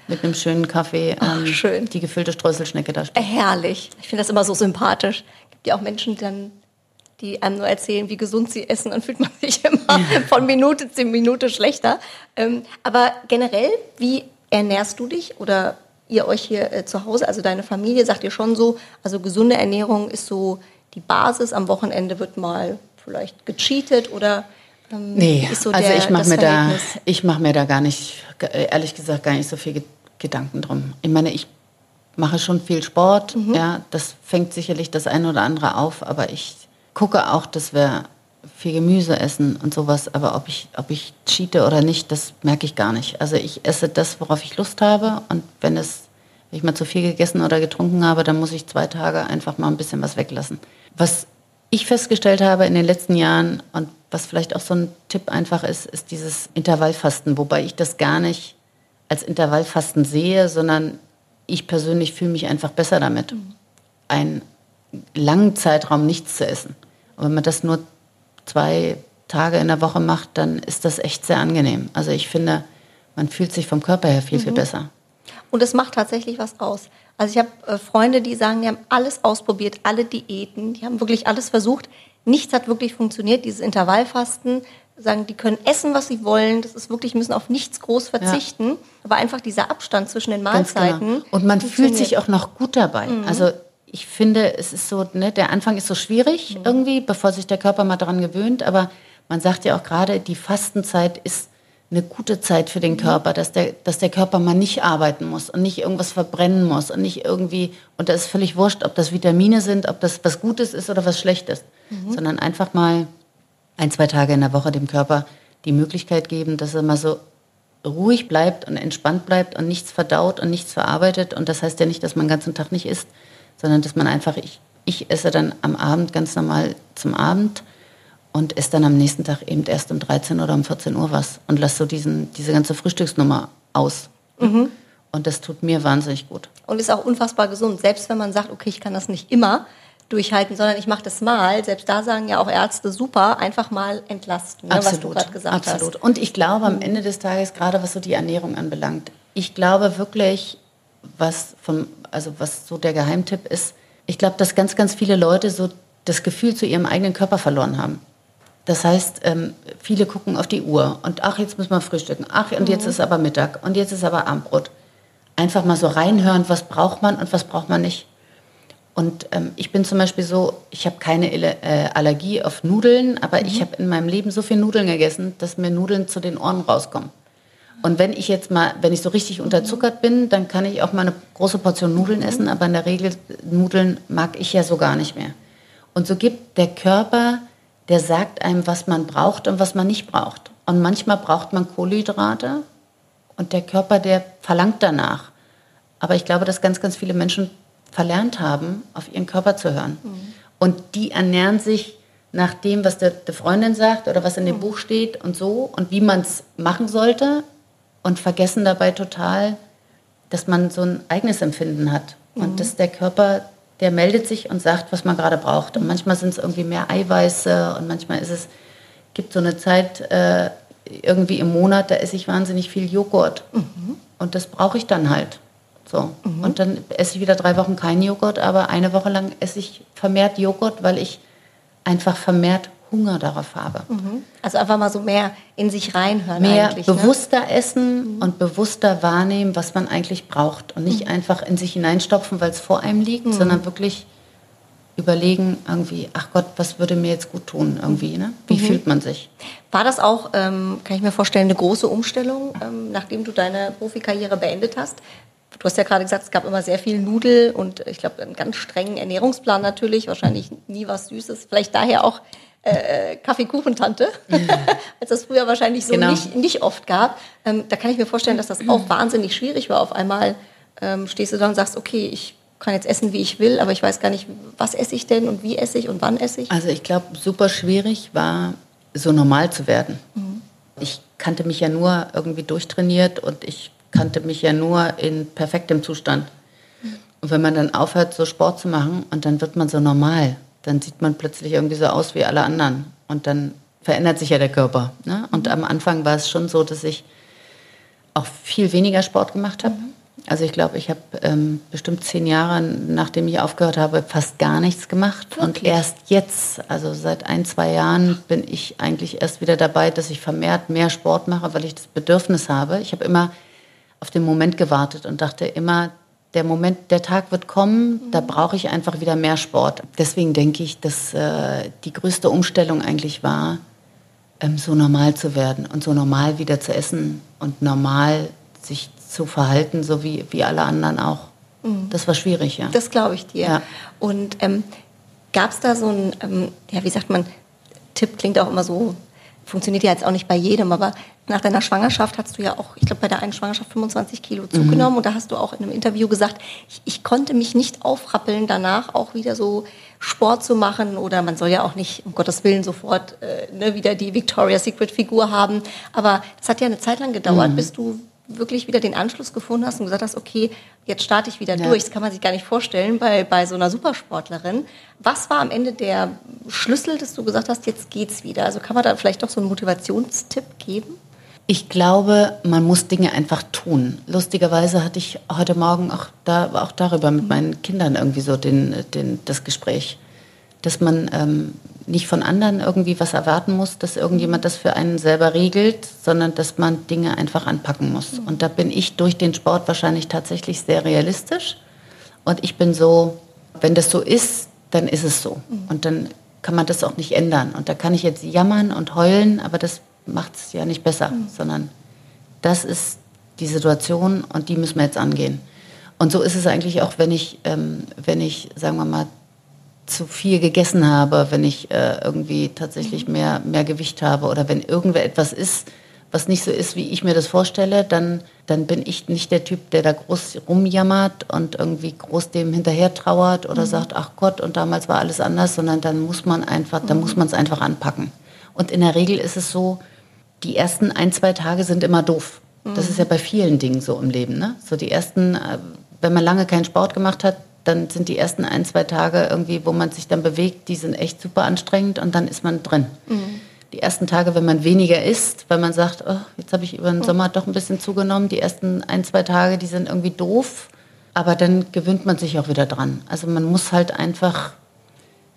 mit einem schönen Kaffee Ach, ähm, schön. die gefüllte Streuselschnecke da steht. Herrlich. Ich finde das immer so sympathisch. Gibt ja auch Menschen, die dann, die einem nur erzählen, wie gesund sie essen, dann fühlt man sich immer von Minute zu Minute schlechter. Ähm, aber generell, wie ernährst du dich oder ihr euch hier äh, zu Hause, also deine Familie, sagt ihr schon so, also gesunde Ernährung ist so die Basis, am Wochenende wird mal vielleicht gecheatet oder ähm, Nee, so also der, ich mache mir da, Verhältnis? ich mache mir da gar nicht, ehrlich gesagt, gar nicht so viel Ge- Gedanken drum. Ich meine, ich mache schon viel Sport, Mhm. ja, das fängt sicherlich das eine oder andere auf, aber ich gucke auch, dass wir viel Gemüse essen und sowas, aber ob ich, ob ich cheate oder nicht, das merke ich gar nicht. Also ich esse das, worauf ich Lust habe und wenn es, wenn ich mal zu viel gegessen oder getrunken habe, dann muss ich zwei Tage einfach mal ein bisschen was weglassen. Was ich festgestellt habe in den letzten Jahren und was vielleicht auch so ein Tipp einfach ist, ist dieses Intervallfasten, wobei ich das gar nicht als Intervallfasten sehe, sondern ich persönlich fühle mich einfach besser damit, einen langen Zeitraum nichts zu essen. Und wenn man das nur zwei Tage in der Woche macht, dann ist das echt sehr angenehm. Also ich finde, man fühlt sich vom Körper her viel, viel besser. Und es macht tatsächlich was aus. Also ich habe äh, Freunde, die sagen, die haben alles ausprobiert, alle Diäten, die haben wirklich alles versucht. Nichts hat wirklich funktioniert. Dieses Intervallfasten, sagen, die können essen, was sie wollen. Das ist wirklich, müssen auf nichts groß verzichten. Aber einfach dieser Abstand zwischen den Ganz Mahlzeiten. genau. Und man fühlt sich auch noch gut dabei. Also ich finde, es ist so, ne, der Anfang ist so schwierig irgendwie, bevor sich der Körper mal daran gewöhnt. Aber man sagt ja auch gerade, die Fastenzeit ist eine gute Zeit für den Körper, dass der, dass der Körper mal nicht arbeiten muss und nicht irgendwas verbrennen muss und nicht irgendwie, und da ist völlig wurscht, ob das Vitamine sind, ob das was Gutes ist oder was Schlechtes, sondern einfach mal ein, zwei Tage in der Woche dem Körper die Möglichkeit geben, dass er mal so ruhig bleibt und entspannt bleibt und nichts verdaut und nichts verarbeitet. Und das heißt ja nicht, dass man den ganzen Tag nicht isst, sondern dass man einfach, ich, ich esse dann am Abend ganz normal zum Abend und esse dann am nächsten Tag eben erst um 13 oder um 14 Uhr was und lasse so diesen, diese ganze Frühstücksnummer aus. Mhm. Und das tut mir wahnsinnig gut. Und ist auch unfassbar gesund. Selbst wenn man sagt, okay, ich kann das nicht immer durchhalten, sondern ich mache das mal. Selbst da sagen ja auch Ärzte, super, einfach mal entlasten, ne, was du gerade gesagt absolut. hast. Absolut. Und ich glaube am Ende des Tages, gerade was so die Ernährung anbelangt, ich glaube wirklich, was, vom, also was so der Geheimtipp ist, ich glaube, dass ganz, ganz viele Leute so das Gefühl zu ihrem eigenen Körper verloren haben. Das heißt, ähm, viele gucken auf die Uhr und ach, jetzt müssen wir frühstücken. Ach, und jetzt mhm. ist aber Mittag und jetzt ist aber Abendbrot. Einfach mal so reinhören, was braucht man und was braucht man nicht. Und ähm, ich bin zum Beispiel so, ich habe keine äh, Allergie auf Nudeln, aber mhm. ich habe in meinem Leben so viel Nudeln gegessen, dass mir Nudeln zu den Ohren rauskommen. Und wenn ich jetzt mal, wenn ich so richtig unterzuckert bin, dann kann ich auch mal eine große Portion Nudeln mhm. essen, aber in der Regel Nudeln mag ich ja so gar nicht mehr. Und so gibt der Körper, der sagt einem, was man braucht und was man nicht braucht. Und manchmal braucht man Kohlenhydrate und der Körper, der verlangt danach. Aber ich glaube, dass ganz, ganz viele Menschen verlernt haben, auf ihren Körper zu hören. Mhm. Und die ernähren sich nach dem, was der, der Freundin sagt oder was in dem mhm. Buch steht und so und wie man es machen sollte und vergessen dabei total, dass man so ein eigenes Empfinden hat. Mhm. Und dass der Körper, der meldet sich und sagt, was man gerade braucht. Und manchmal sind es irgendwie mehr Eiweiße und manchmal ist es, gibt so eine Zeit äh, irgendwie im Monat, da esse ich wahnsinnig viel Joghurt. Mhm. Und das brauche ich dann halt. So. Mhm. Und dann esse ich wieder drei Wochen keinen Joghurt, aber eine Woche lang esse ich vermehrt Joghurt, weil ich einfach vermehrt Hunger darauf habe. Mhm. Also einfach mal so mehr in sich reinhören. Mehr ne? bewusster ne? essen mhm. und bewusster wahrnehmen, was man eigentlich braucht. Und nicht mhm. einfach in sich hineinstopfen, weil es vor einem liegt, mhm. sondern wirklich überlegen, irgendwie, ach Gott, was würde mir jetzt gut tun, irgendwie, ne? Wie mhm. fühlt man sich? War das auch, ähm, kann ich mir vorstellen, eine große Umstellung, ähm, nachdem du deine Profikarriere beendet hast? Du hast ja gerade gesagt, es gab immer sehr viel Nudel und ich glaube einen ganz strengen Ernährungsplan natürlich, wahrscheinlich nie was Süßes. Vielleicht daher auch äh, Kaffeekuchentante, mhm. als das früher wahrscheinlich so genau. nicht, nicht oft gab. Ähm, da kann ich mir vorstellen, dass das auch wahnsinnig schwierig war. Auf einmal ähm, stehst du da und sagst, okay, ich kann jetzt essen, wie ich will, aber ich weiß gar nicht, was esse ich denn und wie esse ich und wann esse ich. Also ich glaube, super schwierig war, so normal zu werden. Mhm. Ich kannte mich ja nur irgendwie durchtrainiert und ich kannte mich ja nur in perfektem Zustand. Und wenn man dann aufhört, so Sport zu machen und dann wird man so normal, dann sieht man plötzlich irgendwie so aus wie alle anderen. Und dann verändert sich ja der Körper. Ne? Und am Anfang war es schon so, dass ich auch viel weniger Sport gemacht habe. Also ich glaube, ich habe ähm, bestimmt zehn Jahre, nachdem ich aufgehört habe, fast gar nichts gemacht. Und erst jetzt, also seit ein, zwei Jahren, bin ich eigentlich erst wieder dabei, dass ich vermehrt mehr Sport mache, weil ich das Bedürfnis habe. Ich habe immer auf den Moment gewartet und dachte immer, der Moment, der Tag wird kommen, da brauche ich einfach wieder mehr Sport. Deswegen denke ich, dass äh, die größte Umstellung eigentlich war, ähm, so normal zu werden und so normal wieder zu essen und normal sich zu verhalten, so wie, wie alle anderen auch. Mhm. Das war schwierig, ja. Das glaube ich dir. Ja. Und ähm, gab es da so ein, ähm, ja, wie sagt man, Tipp klingt auch immer so funktioniert ja jetzt auch nicht bei jedem, aber nach deiner Schwangerschaft hast du ja auch, ich glaube, bei der einen Schwangerschaft 25 Kilo zugenommen mhm. und da hast du auch in einem Interview gesagt, ich, ich, konnte mich nicht aufrappeln, danach auch wieder so Sport zu machen oder man soll ja auch nicht, um Gottes Willen, sofort äh, ne, wieder die Victoria's Secret Figur haben, aber das hat ja eine Zeit lang gedauert, mhm. bis du wirklich wieder den Anschluss gefunden hast und gesagt hast, okay, jetzt starte ich wieder ja. durch. Das kann man sich gar nicht vorstellen bei, bei so einer Supersportlerin. Was war am Ende der Schlüssel, dass du gesagt hast, jetzt geht's wieder? Also kann man da vielleicht doch so einen Motivationstipp geben? Ich glaube, man muss Dinge einfach tun. Lustigerweise hatte ich heute Morgen auch, da, auch darüber mit meinen Kindern irgendwie so den, den, das Gespräch, dass man ähm, nicht von anderen irgendwie was erwarten muss, dass irgendjemand das für einen selber regelt, sondern dass man Dinge einfach anpacken muss. Und da bin ich durch den Sport wahrscheinlich tatsächlich sehr realistisch. Und ich bin so, wenn das so ist, dann ist es so. Und dann kann man das auch nicht ändern. Und da kann ich jetzt jammern und heulen, aber das macht es ja nicht besser, mhm. sondern das ist die Situation und die müssen wir jetzt angehen. Und so ist es eigentlich auch, wenn ich, ähm, wenn ich, sagen wir mal, zu viel gegessen habe, wenn ich äh, irgendwie tatsächlich mhm. mehr, mehr Gewicht habe oder wenn irgendwer etwas ist, was nicht so ist, wie ich mir das vorstelle, dann, dann bin ich nicht der Typ, der da groß rumjammert und irgendwie groß dem hinterher trauert oder mhm. sagt, ach Gott, und damals war alles anders, sondern dann muss man einfach, mhm. dann muss man es einfach anpacken. Und in der Regel ist es so, die ersten ein, zwei Tage sind immer doof. Das ist ja bei vielen Dingen so im Leben. Ne? So die ersten, äh, wenn man lange keinen Sport gemacht hat, dann sind die ersten ein, zwei Tage irgendwie, wo man sich dann bewegt, die sind echt super anstrengend und dann ist man drin. Mhm. Die ersten Tage, wenn man weniger isst, weil man sagt, oh, jetzt habe ich über den Sommer doch ein bisschen zugenommen, die ersten ein, zwei Tage, die sind irgendwie doof, aber dann gewöhnt man sich auch wieder dran. Also man muss halt einfach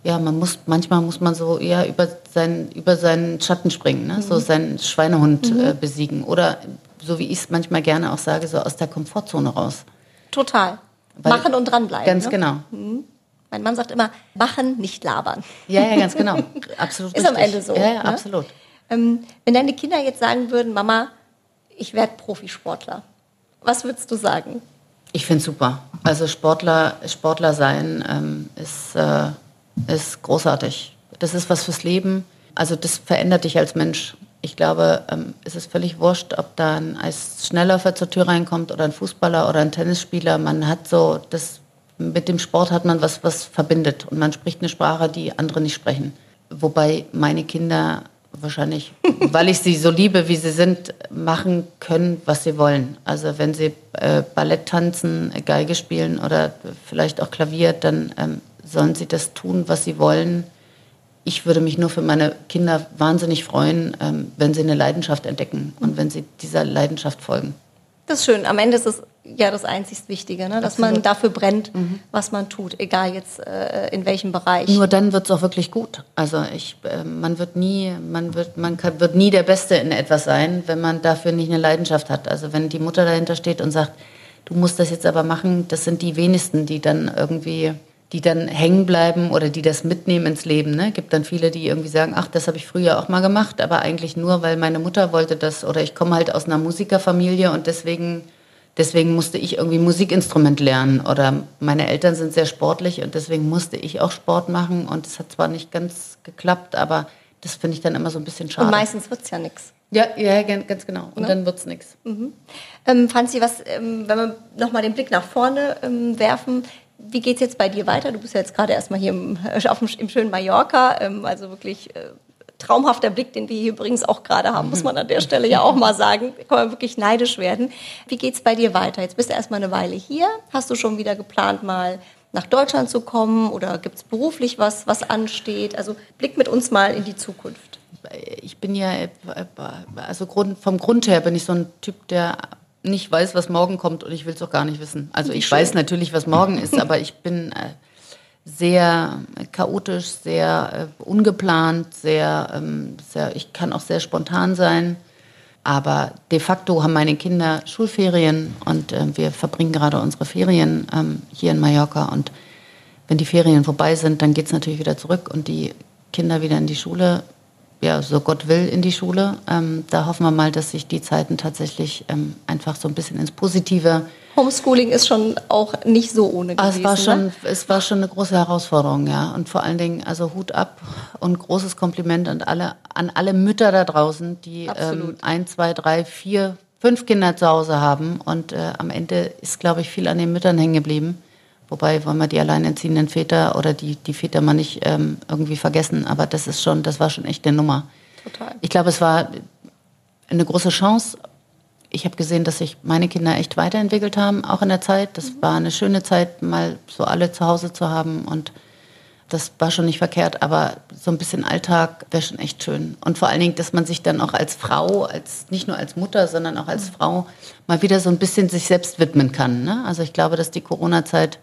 ja, man muss, manchmal muss man so eher über, sein, über seinen Schatten springen, ne? Mhm. so seinen Schweinehund mhm. äh, besiegen. Oder so wie ich es manchmal gerne auch sage, so aus der Komfortzone raus. Total. Weil machen und dranbleiben. Ganz ne? genau. Mhm. Mein Mann sagt immer, machen, nicht labern. Ja, ja, ganz genau. Absolut. Ist richtig. am Ende so. Ja, ja ne? absolut. Ähm, wenn deine Kinder jetzt sagen würden, Mama, ich werde Profisportler, was würdest du sagen? Ich finde es super. Also Sportler, Sportler sein ähm, ist, äh, ist großartig. Das ist was fürs Leben. Also das verändert dich als Mensch. Ich glaube, ähm, es ist völlig wurscht, ob da ein Eisschnellläufer zur Tür reinkommt oder ein Fußballer oder ein Tennisspieler. Man hat so, das, mit dem Sport hat man was, was verbindet. Und man spricht eine Sprache, die andere nicht sprechen. Wobei meine Kinder wahrscheinlich, weil ich sie so liebe, wie sie sind, machen können, was sie wollen. Also wenn sie äh, Ballett tanzen, Geige spielen oder vielleicht auch Klavier, dann ähm, sollen sie das tun, was sie wollen. Ich würde mich nur für meine Kinder wahnsinnig freuen, ähm, wenn sie eine Leidenschaft entdecken und wenn sie dieser Leidenschaft folgen. Das ist schön. Am Ende ist es ja das einzig Wichtige, ne? dass Absolut. man dafür brennt, mhm. was man tut, egal jetzt äh, in welchem Bereich. Nur dann wird es auch wirklich gut. Also ich, äh, man wird nie, man wird, man kann, wird nie der Beste in etwas sein, wenn man dafür nicht eine Leidenschaft hat. Also wenn die Mutter dahinter steht und sagt, du musst das jetzt aber machen, das sind die wenigsten, die dann irgendwie die dann hängen bleiben oder die das mitnehmen ins Leben. Ne? Gibt dann viele, die irgendwie sagen, ach, das habe ich früher auch mal gemacht, aber eigentlich nur, weil meine Mutter wollte das oder ich komme halt aus einer Musikerfamilie und deswegen, deswegen musste ich irgendwie Musikinstrument lernen oder meine Eltern sind sehr sportlich und deswegen musste ich auch Sport machen und es hat zwar nicht ganz geklappt, aber das finde ich dann immer so ein bisschen schade. Und meistens wird es ja nichts. Ja, ja, ganz genau. Und ne? dann wird es nichts. Mhm. Ähm, Franzi, was, ähm, wenn wir nochmal den Blick nach vorne ähm, werfen, wie geht es jetzt bei dir weiter? Du bist ja jetzt gerade erstmal hier im, äh, auf dem, im schönen Mallorca, ähm, also wirklich äh, traumhafter Blick, den wir hier übrigens auch gerade haben, muss man an der Stelle ja auch mal sagen. Kann man wirklich neidisch werden. Wie geht es bei dir weiter? Jetzt bist du erstmal eine Weile hier. Hast du schon wieder geplant, mal nach Deutschland zu kommen oder gibt es beruflich was, was ansteht? Also blick mit uns mal in die Zukunft. Ich bin ja, äh, also vom Grund her bin ich so ein Typ, der nicht weiß, was morgen kommt und ich will es auch gar nicht wissen. Also ich weiß natürlich, was morgen ist, aber ich bin äh, sehr chaotisch, sehr äh, ungeplant, sehr, ähm, sehr, ich kann auch sehr spontan sein. Aber de facto haben meine Kinder Schulferien und äh, wir verbringen gerade unsere Ferien ähm, hier in Mallorca. Und wenn die Ferien vorbei sind, dann geht es natürlich wieder zurück und die Kinder wieder in die Schule ja, so Gott will, in die Schule. Ähm, da hoffen wir mal, dass sich die Zeiten tatsächlich ähm, einfach so ein bisschen ins Positive. Homeschooling ist schon auch nicht so ohne gewesen. Ah, es war schon, ne? es war schon eine große Herausforderung, ja. Und vor allen Dingen, also Hut ab und großes Kompliment an alle, an alle Mütter da draußen, die ähm, ein, zwei, drei, vier, fünf Kinder zu Hause haben. Und äh, am Ende ist, glaube ich, viel an den Müttern hängen geblieben. Wobei wollen wir die alleinerziehenden Väter oder die, die Väter mal nicht ähm, irgendwie vergessen. Aber das ist schon, das war schon echt eine Nummer. Total. Ich glaube, es war eine große Chance. Ich habe gesehen, dass sich meine Kinder echt weiterentwickelt haben, auch in der Zeit. Das mhm. war eine schöne Zeit, mal so alle zu Hause zu haben. Und das war schon nicht verkehrt, aber so ein bisschen Alltag wäre schon echt schön. Und vor allen Dingen, dass man sich dann auch als Frau, als nicht nur als Mutter, sondern auch als mhm. Frau mal wieder so ein bisschen sich selbst widmen kann. Ne? Also ich glaube, dass die Corona-Zeit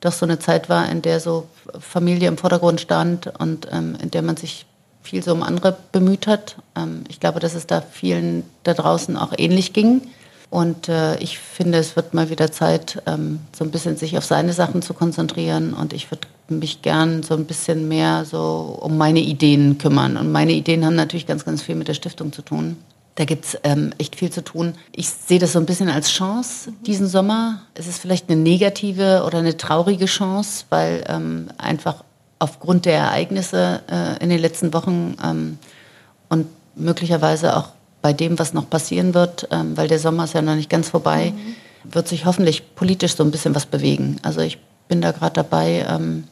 doch so eine Zeit war, in der so Familie im Vordergrund stand und ähm, in der man sich viel so um andere bemüht hat. Ähm, ich glaube, dass es da vielen da draußen auch ähnlich ging. Und äh, ich finde, es wird mal wieder Zeit, ähm, so ein bisschen sich auf seine Sachen zu konzentrieren. Und ich würde mich gern so ein bisschen mehr so um meine Ideen kümmern. Und meine Ideen haben natürlich ganz, ganz viel mit der Stiftung zu tun. Da gibt es ähm, echt viel zu tun. Ich sehe das so ein bisschen als Chance diesen Sommer. Es ist vielleicht eine negative oder eine traurige Chance, weil ähm, einfach aufgrund der Ereignisse äh, in den letzten Wochen ähm, und möglicherweise auch bei dem, was noch passieren wird, ähm, weil der Sommer ist ja noch nicht ganz vorbei, mhm. wird sich hoffentlich politisch so ein bisschen was bewegen. Also ich bin da gerade dabei, ähm,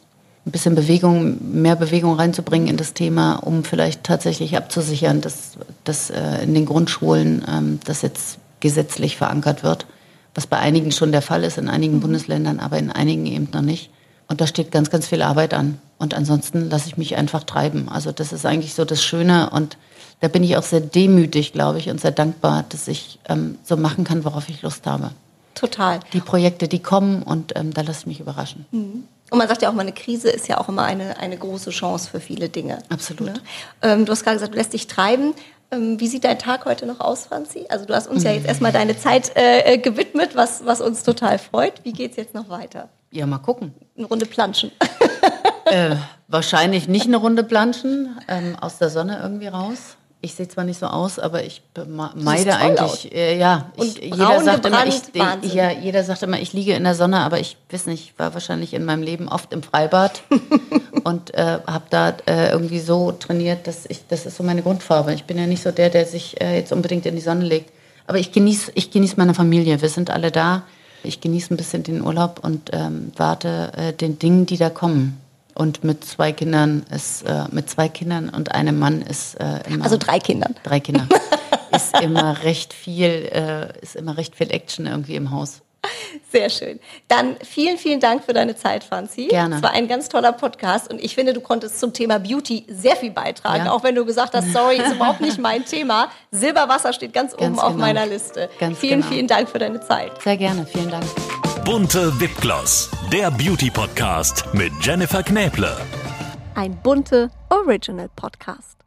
ein bisschen Bewegung, mehr Bewegung reinzubringen in das Thema, um vielleicht tatsächlich abzusichern, dass, dass äh, in den Grundschulen ähm, das jetzt gesetzlich verankert wird, was bei einigen schon der Fall ist, in einigen mhm. Bundesländern, aber in einigen eben noch nicht. Und da steht ganz, ganz viel Arbeit an. Und ansonsten lasse ich mich einfach treiben. Also das ist eigentlich so das Schöne und da bin ich auch sehr demütig, glaube ich, und sehr dankbar, dass ich ähm, so machen kann, worauf ich Lust habe. Total. Die Projekte, die kommen und ähm, da lasse ich mich überraschen. Mhm. Und man sagt ja auch, eine Krise ist ja auch immer eine, eine große Chance für viele Dinge. Absolut. Ne? Ähm, du hast gerade gesagt, du lässt dich treiben. Ähm, wie sieht dein Tag heute noch aus, Franzi? Also du hast uns ja jetzt erstmal deine Zeit äh, äh, gewidmet, was, was uns total freut. Wie geht es jetzt noch weiter? Ja, mal gucken. Eine Runde planschen. äh, wahrscheinlich nicht eine Runde planschen, ähm, aus der Sonne irgendwie raus. Ich sehe zwar nicht so aus, aber ich meide eigentlich. Äh, ja, ich, jeder sagt immer, ich, ja, jeder sagt immer, ich liege in der Sonne, aber ich weiß nicht, ich war wahrscheinlich in meinem Leben oft im Freibad und äh, habe da äh, irgendwie so trainiert, dass ich, das ist so meine Grundfarbe. Ich bin ja nicht so der, der sich äh, jetzt unbedingt in die Sonne legt. Aber ich genieße, ich genieße meine Familie. Wir sind alle da. Ich genieße ein bisschen den Urlaub und ähm, warte äh, den Dingen, die da kommen. Und mit zwei Kindern ist, äh, mit zwei Kindern und einem Mann ist äh, immer. Also drei Kindern. Drei Kinder. ist immer recht viel, äh, ist immer recht viel Action irgendwie im Haus. Sehr schön. Dann vielen, vielen Dank für deine Zeit, Franzi. Gerne. Es war ein ganz toller Podcast und ich finde, du konntest zum Thema Beauty sehr viel beitragen, ja. auch wenn du gesagt hast, sorry, ist überhaupt nicht mein Thema. Silberwasser steht ganz, ganz oben genau. auf meiner Liste. Ganz vielen, genau. vielen Dank für deine Zeit. Sehr gerne, vielen Dank. Bunte Wipgloss, der Beauty-Podcast mit Jennifer Knäble. Ein bunte Original Podcast.